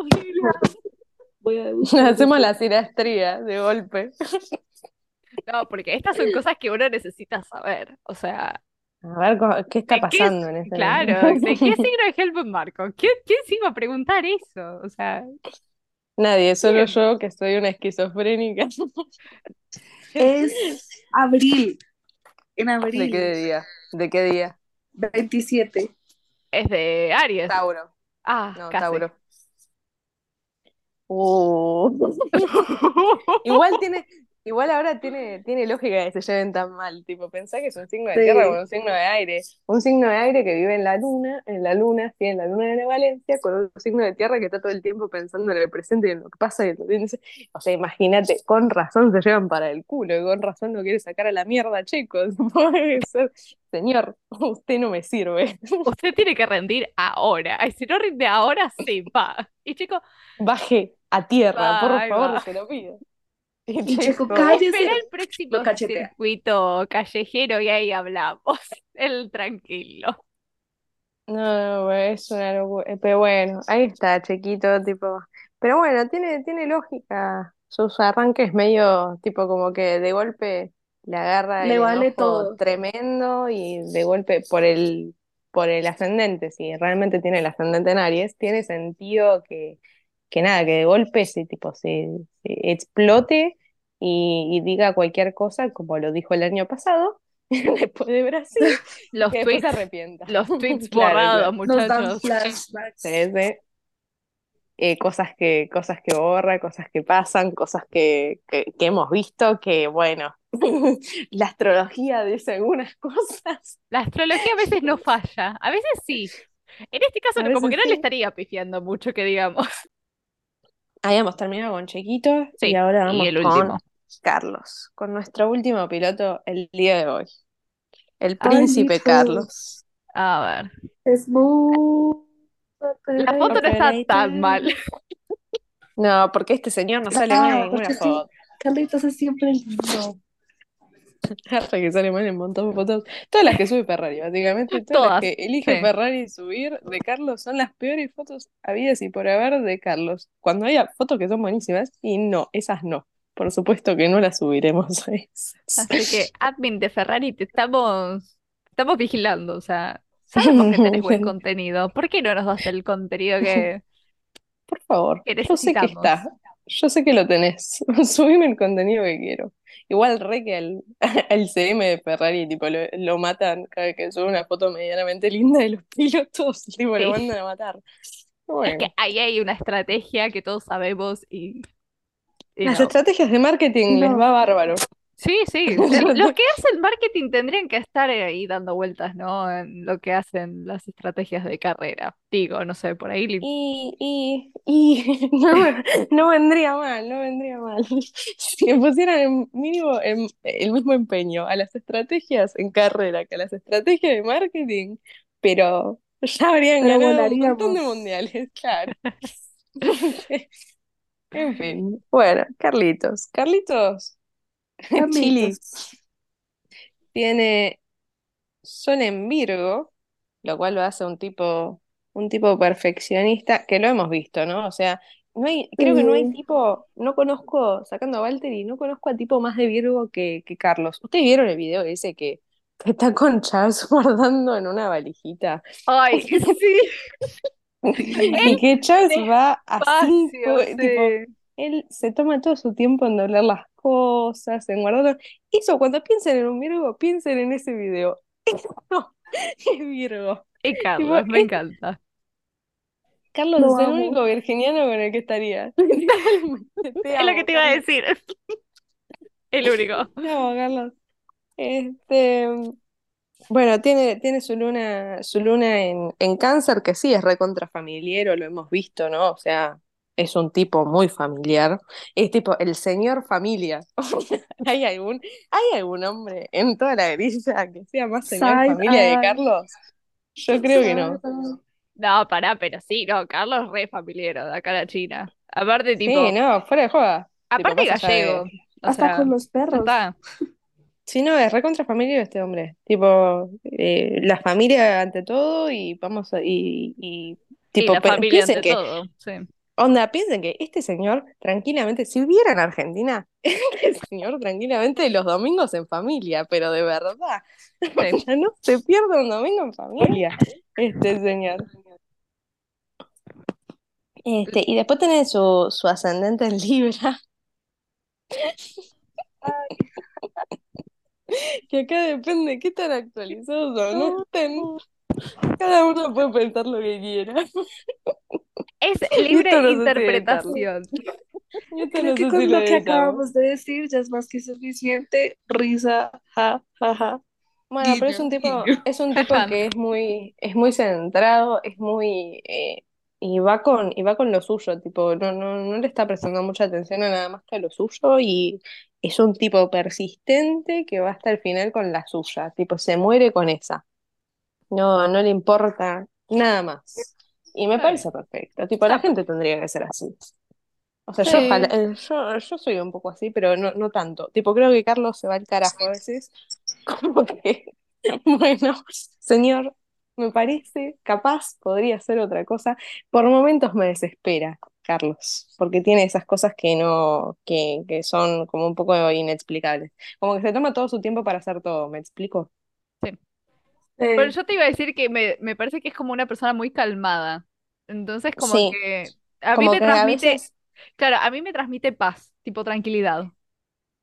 Speaker 2: voy a [LAUGHS]
Speaker 1: Hacemos la sinastría de golpe.
Speaker 3: No, porque estas son cosas que uno necesita saber. O sea,
Speaker 1: A ver qué está
Speaker 3: ¿de qué,
Speaker 1: pasando en este
Speaker 3: claro, ¿de qué signo es Helmut Marko? ¿Quién, quién se iba a preguntar eso? O sea,
Speaker 1: Nadie, solo yo que soy una esquizofrénica.
Speaker 2: Es abril, en
Speaker 1: ¿De qué
Speaker 2: abril,
Speaker 1: día? ¿De qué día?
Speaker 2: 27.
Speaker 3: Es de Aries.
Speaker 1: Tauro.
Speaker 3: Ah,
Speaker 1: No,
Speaker 3: casi.
Speaker 1: Tauro. Uh. [LAUGHS] Igual tiene, igual ahora tiene, tiene lógica que se lleven tan mal. Tipo, pensá que es un signo de tierra con
Speaker 2: Sí.
Speaker 1: un signo de aire. Un signo de aire que vive en la luna, en la luna, sí, en la luna de Valencia, con un signo de tierra que está todo el tiempo pensando en el presente y en lo que pasa y en lo que dice. O sea, imagínate, con razón se llevan para el culo, y con razón lo quiere sacar a la mierda, chicos. [LAUGHS] Puede ser, señor, usted no me sirve. [LAUGHS]
Speaker 3: Usted tiene que rendir ahora. Ay, si no rinde ahora, se va. Y chico,
Speaker 1: Baje a tierra, por
Speaker 3: va,
Speaker 1: favor,
Speaker 3: va.
Speaker 1: se lo pido. Y
Speaker 2: Checo, cállese.
Speaker 3: Espera el próximo circuito callejero y ahí hablamos. [LAUGHS] El tranquilo.
Speaker 1: No, no, es una locura. Eh, Pero bueno, ahí está, chiquito, tipo, Pero bueno, tiene, tiene lógica sus arranques medio tipo como que de golpe le agarra
Speaker 2: Le
Speaker 1: el
Speaker 2: vale
Speaker 1: enojo
Speaker 2: todo.
Speaker 1: tremendo y de golpe por el, por el ascendente, si realmente tiene el ascendente en Aries, tiene sentido que, que nada, que de golpe se, tipo, se, se explote y, y diga cualquier cosa, como lo dijo el año pasado, [LAUGHS] después de Brasil, [LAUGHS]
Speaker 3: Los
Speaker 1: que después se
Speaker 3: tweets,
Speaker 1: arrepienta.
Speaker 3: los tweets [LAUGHS] borrados,
Speaker 1: claro.
Speaker 2: Nos dan
Speaker 3: muchachos.
Speaker 2: flashbacks.
Speaker 1: Sí, sí. Eh, cosas que, cosas que borra, cosas que pasan, cosas que, que, que hemos visto, que bueno, la astrología dice algunas cosas.
Speaker 3: La astrología a veces no falla, a veces sí. En este caso, como que no le estaría pifiando mucho, que digamos.
Speaker 1: Habíamos terminado con Chequito
Speaker 3: Sí,
Speaker 1: y ahora
Speaker 3: y
Speaker 1: vamos
Speaker 3: el
Speaker 1: con
Speaker 3: último.
Speaker 1: Carlos, con nuestro último piloto el día de hoy, el príncipe. Carlos.
Speaker 3: A ver.
Speaker 2: Es muy...
Speaker 3: La foto no está tan mal.
Speaker 1: No, porque este señor no sale en
Speaker 2: Ah,
Speaker 1: ninguna
Speaker 2: porque sí,
Speaker 1: foto.
Speaker 2: Carlitos es siempre lindo.
Speaker 1: Hasta [LAUGHS] que sale mal en un montón de fotos. Todas las que sube Ferrari, básicamente. [LAUGHS] Todas las que elige
Speaker 3: sí.
Speaker 1: Ferrari subir de Carlos son las peores fotos habidas y por haber de Carlos. Cuando haya fotos que son buenísimas, y no, esas no. Por supuesto que no las subiremos a esas.
Speaker 3: Así que, [LAUGHS] admin de Ferrari, te estamos, estamos vigilando. O sea, sabemos que tenés buen contenido. ¿Por qué no nos das el contenido que,
Speaker 1: Por favor,
Speaker 3: que
Speaker 1: yo sé que está. Yo sé que lo tenés. [LAUGHS] Subime el contenido que quiero. Igual re que al, [LAUGHS] al CM de Ferrari, tipo, lo, lo matan cada vez que sube una foto medianamente linda de los [LAUGHS] pilotos, tipo, lo
Speaker 3: Sí.
Speaker 1: mandan a matar.
Speaker 3: Es
Speaker 1: Bueno.
Speaker 3: que ahí hay una estrategia que todos sabemos y, y
Speaker 1: Las
Speaker 3: no.
Speaker 1: estrategias de marketing les va bárbaro.
Speaker 3: Sí, sí. Los que [LAUGHS] hacen marketing tendrían que estar ahí dando vueltas, ¿no? En lo que hacen las estrategias de carrera. Digo, no sé, por ahí.
Speaker 1: Y, y, y [LAUGHS] no, no vendría mal, no vendría mal. [LAUGHS] Si le pusieran el mínimo el mismo empeño a las estrategias en carrera que a las estrategias de marketing, pero ya habrían
Speaker 2: Pero
Speaker 1: ganado un montón de mundiales, claro. En fin, bueno, Carlitos. Carlitos, [LAUGHS] Chili,
Speaker 2: Carlitos.
Speaker 1: tiene Sol en Virgo, lo cual lo hace un tipo, un tipo perfeccionista, que lo hemos visto, ¿no? O sea, no hay, creo que no hay tipo, no conozco, sacando a Valtteri, no conozco a tipo más de Virgo que, que Carlos. ¿Ustedes vieron el video ese que, que está con Charles [LAUGHS] guardando en una valijita?
Speaker 3: Ay, [LAUGHS] sí.
Speaker 1: Y que Charles va a cinco,
Speaker 3: Espacio,
Speaker 1: tipo, él se toma todo su tiempo en doblar las cosas, en guardar. Eso, cuando piensen en un Virgo, piensen en ese video. No, [LAUGHS] es Virgo.
Speaker 3: Y Carlos, me
Speaker 1: es-
Speaker 3: encanta.
Speaker 1: Carlos
Speaker 2: Lo
Speaker 1: es el
Speaker 2: amo.
Speaker 1: único virginiano con el que estaría. [LAUGHS]
Speaker 3: Es lo que te iba a decir. [LAUGHS] El único.
Speaker 1: Amo, Carlos. Este, bueno, tiene, tiene su luna, su luna en, en cáncer, que sí es recontra familiar, lo hemos visto, ¿no? O sea, es un tipo muy familiar. Es tipo el señor familia. [LAUGHS] ¿Hay algún, hay algún hombre en toda la grilla que sea más señor
Speaker 2: Side
Speaker 1: familia de. Carlos? Yo creo que no.
Speaker 3: No, pará, pero sí, no, Carlos re familiero, de acá a la China. Aparte, tipo,
Speaker 1: Sí, no, fuera de joda.
Speaker 3: aparte
Speaker 1: Tipo, de-
Speaker 3: gallego.
Speaker 2: Hasta
Speaker 3: sea,
Speaker 2: con los perros.
Speaker 3: está. [LAUGHS]
Speaker 1: Sí, no, es recontra familia este hombre. Tipo, eh, la familia ante todo y vamos a, y, tipo,
Speaker 3: la familia ante
Speaker 1: que,
Speaker 3: todo, sí.
Speaker 1: Onda, piensen que este señor tranquilamente, si viviera en Argentina, [LAUGHS] este señor tranquilamente los domingos en familia, pero de verdad, [LAUGHS] sea, no se pierde un domingo en familia, este señor. Este, y después tiene su, su ascendente en Libra. [LAUGHS] Que acá depende qué tan actualizados o no estén. Cada uno puede pensar lo que quiera.
Speaker 3: Es [LAUGHS] libre
Speaker 1: no
Speaker 3: interpretación. [LAUGHS]
Speaker 1: Yo
Speaker 2: Creo
Speaker 1: no
Speaker 2: que con
Speaker 1: si
Speaker 2: lo
Speaker 1: lo
Speaker 2: que acabamos de decir ya es más que suficiente. Risa, ja, ja, ja.
Speaker 1: Bueno, pero es un tipo, es un [LAUGHS] tipo que es muy, es muy centrado, es muy, eh, y va con, y va con lo suyo, tipo, no, no, no le está prestando mucha atención a nada más que a lo suyo, y es un tipo persistente que va hasta el final con la suya, tipo, se muere con esa. No, no le importa nada más. Y me parece perfecto, tipo, la gente tendría que ser así. O sea, yo, ojalá- eh, yo, yo soy un poco así, pero no, no tanto. Tipo, creo que Carlos se va al carajo a veces. [LAUGHS] Como que, bueno, señor, me parece, capaz podría ser otra cosa. Por momentos me desespera. Carlos, porque tiene esas cosas que no, que, que son como un poco inexplicables. Como que se toma todo su tiempo para hacer todo, ¿me explico?
Speaker 3: Pero yo te iba a decir que me, me parece que es como una persona muy calmada. Entonces, como
Speaker 1: Sí,
Speaker 3: que a mí
Speaker 1: como
Speaker 3: me
Speaker 1: que a
Speaker 3: transmite,
Speaker 1: veces,
Speaker 3: claro, a mí me transmite paz, tipo tranquilidad.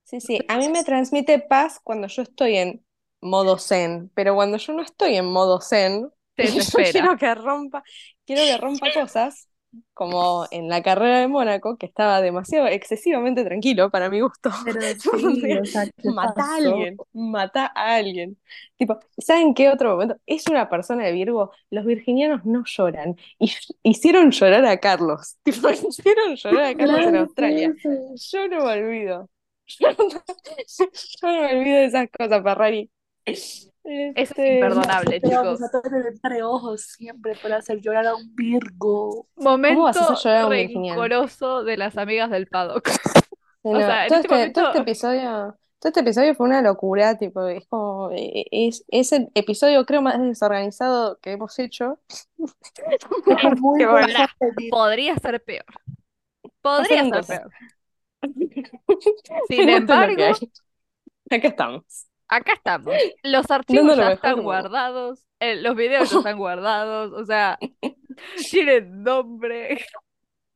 Speaker 1: sí, sí, a mí me transmite paz cuando yo estoy en modo zen, pero cuando yo no estoy en modo zen,
Speaker 3: Te [LAUGHS]
Speaker 1: yo quiero que rompa, quiero que rompa cosas, como en la carrera de Mónaco, que estaba demasiado, excesivamente tranquilo para mi gusto.
Speaker 2: Pero [LAUGHS] sí, o sea, ¿qué
Speaker 1: Mata a alguien, mata a alguien. Tipo, ¿saben qué otro momento? Es una persona de Virgo, los virginianos no lloran. Y [LAUGHS] hicieron llorar a Carlos. [LAUGHS] Tipo, hicieron llorar a Carlos en Australia. Yo no me olvido. Yo no, yo no me olvido de esas cosas, Ferrari.
Speaker 3: Eso es
Speaker 1: Este,
Speaker 3: imperdonable, [LAUGHS]
Speaker 2: Te vamos
Speaker 3: chicos.
Speaker 2: a tener entre ojos siempre para hacer llorar a un Virgo.
Speaker 1: ¿cómo vas a hacer
Speaker 3: Momento rencoroso de las amigas del paddock. [LAUGHS] O
Speaker 1: no,
Speaker 3: sea,
Speaker 1: todo
Speaker 3: este
Speaker 1: este, todo este episodio, todo este episodio fue una locura, tipo, es como, eh, es, es el episodio creo más desorganizado que hemos hecho. [LAUGHS]
Speaker 2: Muy
Speaker 3: podría ser peor. Podría ser peor. Sin embargo,
Speaker 1: Acá estamos.
Speaker 3: Acá estamos. Los archivos
Speaker 1: lo
Speaker 3: ya están guardados, eh, los videos ya están guardados, o sea, [LAUGHS] tienen nombre.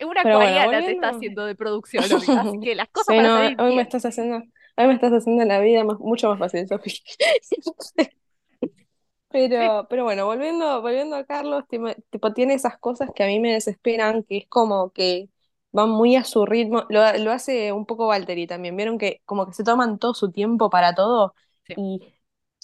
Speaker 3: Una
Speaker 1: Pero bueno,
Speaker 3: acuariana te está haciendo de producción así [LAUGHS] que las cosas
Speaker 1: Sí,
Speaker 3: para
Speaker 1: no,
Speaker 3: salir
Speaker 1: hoy me
Speaker 3: bien.
Speaker 1: estás haciendo, hoy me estás haciendo la vida más- mucho más fácil, Sofi. [LAUGHS] Pero, pero bueno, volviendo, volviendo a Carlos, tipo, tipo, tiene esas cosas que a mí me desesperan, que es como que van muy a su ritmo. Lo, lo hace un poco Valtteri también. Vieron que como que se toman todo su tiempo para todo
Speaker 3: Sí.
Speaker 1: y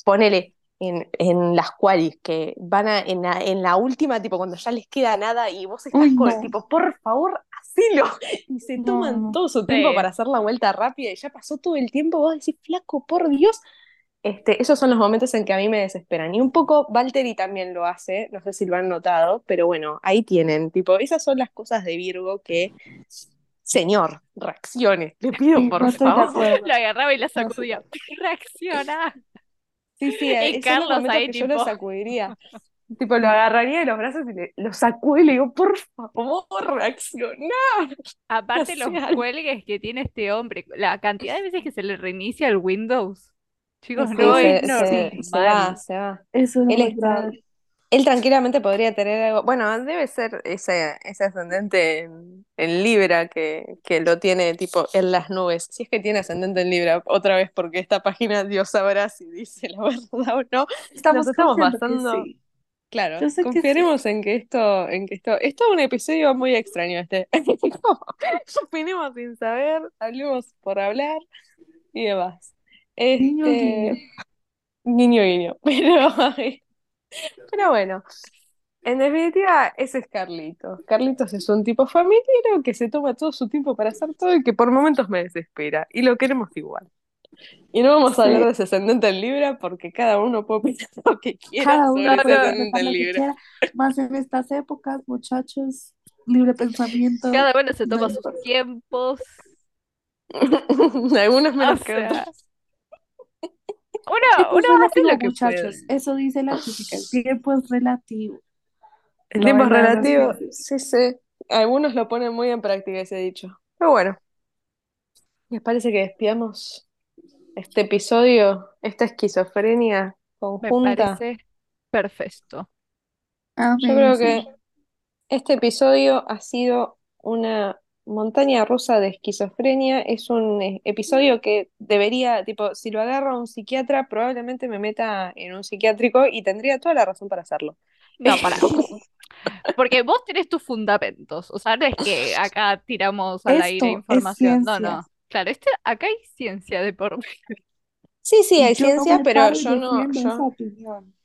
Speaker 1: ponele en, en las qualis que van a, en la, en la última, tipo cuando ya les queda nada y vos estás
Speaker 2: Uy,
Speaker 1: con,
Speaker 2: no.
Speaker 1: tipo, por favor, hacelo. Y se toman
Speaker 2: No.
Speaker 1: todo su tiempo
Speaker 3: Sí.
Speaker 1: para hacer la vuelta rápida y ya pasó todo el tiempo. Vos decís, flaco, por Dios. Este, esos son los momentos en que a mí me desesperan. Y un poco Valtteri también lo hace, no sé si lo han notado, pero bueno, ahí tienen, tipo, esas son las cosas de Virgo que, señor, reaccione, le pido [LAUGHS] por
Speaker 2: no
Speaker 1: favor.
Speaker 3: Lo agarraba y la
Speaker 2: No
Speaker 3: sacudía. [LAUGHS] Reacciona.
Speaker 1: Sí, sí,
Speaker 3: Y Carlos ahí,
Speaker 1: que yo lo
Speaker 3: tipo,
Speaker 1: sacudiría. Tipo, lo agarraría de los brazos y le- lo sacudo y le digo, por favor, reacciona.
Speaker 3: aparte [LAUGHS] los cuelgues que tiene este hombre, la cantidad de veces que se le reinicia el Windows. Chicos,
Speaker 1: Sí,
Speaker 3: no
Speaker 1: se,
Speaker 3: es
Speaker 1: se, se va, se va.
Speaker 2: Eso es
Speaker 1: Él está. Él tranquilamente podría tener algo, bueno, debe ser ese, ese ascendente en, en Libra que, que lo tiene tipo en las nubes. Si es que tiene ascendente en Libra, otra vez porque esta página Dios sabrá si dice la [LAUGHS] verdad o no.
Speaker 2: Estamos
Speaker 1: Nos estamos basando,
Speaker 2: sí.
Speaker 1: claro,
Speaker 2: que sí.
Speaker 1: confiaremos en que esto, en que esto, esto es un episodio muy extraño este. [LAUGHS] Opinemos sin saber, hablemos por hablar y demás.
Speaker 2: Guiño, guiño.
Speaker 1: Este, guiño, guiño. [LAUGHS] Pero, pero bueno, en definitiva, ese es Carlitos. Carlitos es un tipo familiero que se toma todo su tiempo para hacer todo y que por momentos me desespera. Y lo queremos igual. Y no vamos a hablar
Speaker 2: Sí.
Speaker 1: de ese ascendente en Libra porque cada uno puede opinar lo que quiera
Speaker 2: Cada
Speaker 1: sobre
Speaker 2: uno
Speaker 1: ascendente
Speaker 2: pensar
Speaker 1: en
Speaker 2: que
Speaker 1: Libra.
Speaker 2: más en estas épocas, muchachos, libre pensamiento.
Speaker 3: Cada uno se
Speaker 2: no
Speaker 3: toma sus tiempos. [LAUGHS]
Speaker 1: Algunos
Speaker 3: O
Speaker 1: menos que
Speaker 3: sea,
Speaker 1: otros.
Speaker 3: Uno,
Speaker 2: Tiempo
Speaker 3: uno
Speaker 2: es
Speaker 3: hace
Speaker 2: relativo,
Speaker 3: lo que
Speaker 2: muchachos.
Speaker 3: puede.
Speaker 2: Eso dice la física. El tiempo es relativo.
Speaker 1: El
Speaker 2: No
Speaker 1: tiempo es relativo, sí, sí. Algunos lo ponen muy en práctica ese dicho. Pero bueno, ¿les parece que despidamos este episodio, esta esquizofrenia
Speaker 3: Me
Speaker 1: conjunta?
Speaker 3: parece perfecto.
Speaker 1: Yo creo que este episodio ha sido una montaña rusa de esquizofrenia. Es un eh, episodio que debería, tipo, si lo agarra un psiquiatra, probablemente me meta en un psiquiátrico y tendría toda la razón para hacerlo.
Speaker 3: No, para. Porque vos tenés tus fundamentos. O sea, no es que acá tiramos al aire
Speaker 2: Esto
Speaker 3: información. No, no. Claro, este, acá hay ciencia de por.
Speaker 1: Sí, sí, hay
Speaker 2: yo
Speaker 1: ciencia, pero yo no, yo,
Speaker 2: opinión.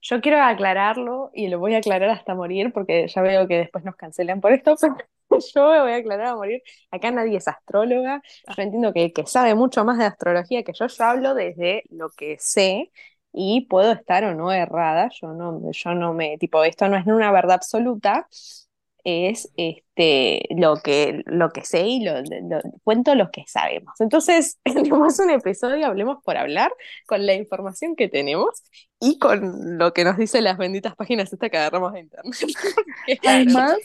Speaker 1: yo quiero aclararlo y lo voy a aclarar hasta morir porque ya veo que después nos cancelan por esto, pero [LAUGHS] yo me voy a aclarar a morir. Acá nadie es astróloga. Yo entiendo que el que sabe mucho más de astrología que yo, yo hablo desde lo que sé y puedo estar o no errada. Yo no, yo no me, tipo, esto no es una verdad absoluta. Es este, lo, que, lo que sé y lo, lo- cuento lo que sabemos. Entonces, [LAUGHS] tenemos un episodio, hablemos por hablar, con la información que tenemos y con lo que nos dicen las benditas páginas estas que agarramos de internet. [LAUGHS]
Speaker 2: Además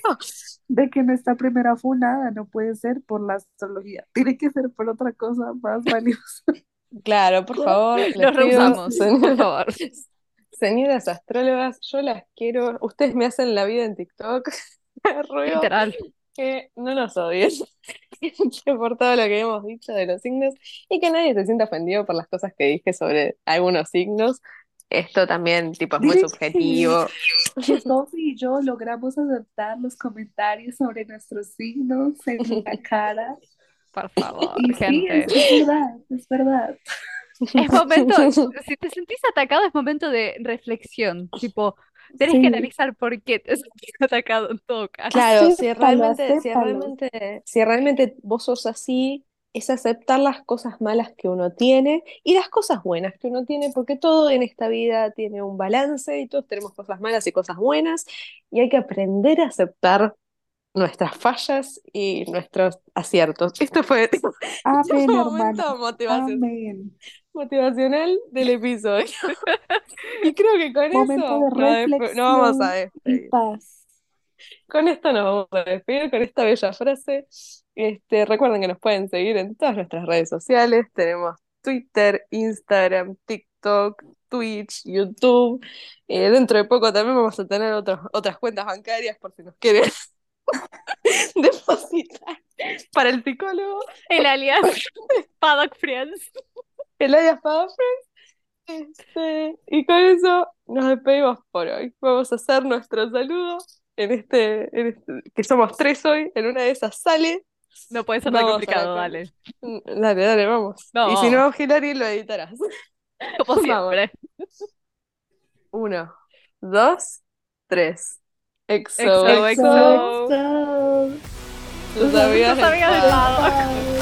Speaker 2: de que nuestra primera funada no puede ser por la astrología, tiene que ser por otra cosa más valiosa.
Speaker 1: Claro, por favor, [LAUGHS]
Speaker 3: Nos rehusamos, por favor.
Speaker 1: señoras astrólogas, yo las quiero. Ustedes me hacen la vida en TikTok. [LAUGHS] Ruego
Speaker 3: Literal.
Speaker 1: que no nos odien [LAUGHS] que por todo lo que hemos dicho de los signos y que nadie se sienta ofendido por las cosas que dije sobre algunos signos. Esto también, tipo, es muy subjetivo.
Speaker 2: Que Sofi y yo logramos aceptar los comentarios sobre nuestros signos en la [LAUGHS] cara.
Speaker 3: Por favor,
Speaker 2: Y sí,
Speaker 3: gente.
Speaker 2: es, es verdad, es verdad.
Speaker 3: Es momento, si te sentís atacado, es momento de reflexión. Tipo, tenés
Speaker 2: Sí.
Speaker 3: que analizar por qué te [LAUGHS] sentís atacado en todo caso.
Speaker 1: Claro, si
Speaker 2: Acéptalo,
Speaker 1: realmente, si realmente, si realmente vos sos así, es aceptar las cosas malas que uno tiene y las cosas buenas que uno tiene, porque todo en esta vida tiene un balance y todos tenemos cosas malas y cosas buenas, y hay que aprender a aceptar nuestras fallas y nuestros aciertos. Esto fue tipo,
Speaker 2: Amén, [LAUGHS]
Speaker 1: un momento
Speaker 2: hermano. Amén.
Speaker 1: Motivacional del episodio. [LAUGHS] Y creo que con
Speaker 2: Momento
Speaker 1: eso
Speaker 2: de
Speaker 1: nos vamos a despedir.
Speaker 2: paz.
Speaker 1: Con esto nos vamos a despedir con esta bella frase. Este, recuerden que nos pueden seguir en todas nuestras redes sociales. Tenemos Twitter, Instagram, TikTok, Twitch, YouTube. Eh, dentro de poco también vamos a tener otros, otras cuentas bancarias por si nos quieren [LAUGHS] depositar para el psicólogo.
Speaker 3: El alias Paddock Friends.
Speaker 1: El alias para Friends. Este, y con eso nos despedimos por hoy. Vamos a hacer nuestro saludo en este, en este- que somos tres hoy. En una de esas sale.
Speaker 3: No puede ser tan complicado, dale.
Speaker 1: Mm, Dale, dale, vamos.
Speaker 3: No.
Speaker 1: Y si no, Hilary lo editarás.
Speaker 3: Como
Speaker 1: Vamos.
Speaker 3: siempre.
Speaker 1: Uno, dos, tres. Exo,
Speaker 3: Exo,
Speaker 1: exo.
Speaker 3: exo.
Speaker 1: Tus amigas
Speaker 3: Tus amigas del
Speaker 1: del Paddock.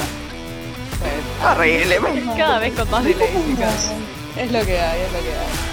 Speaker 1: Horrible,
Speaker 3: Cada vez con más delay, chicas.
Speaker 1: es lo que hay, es lo que hay.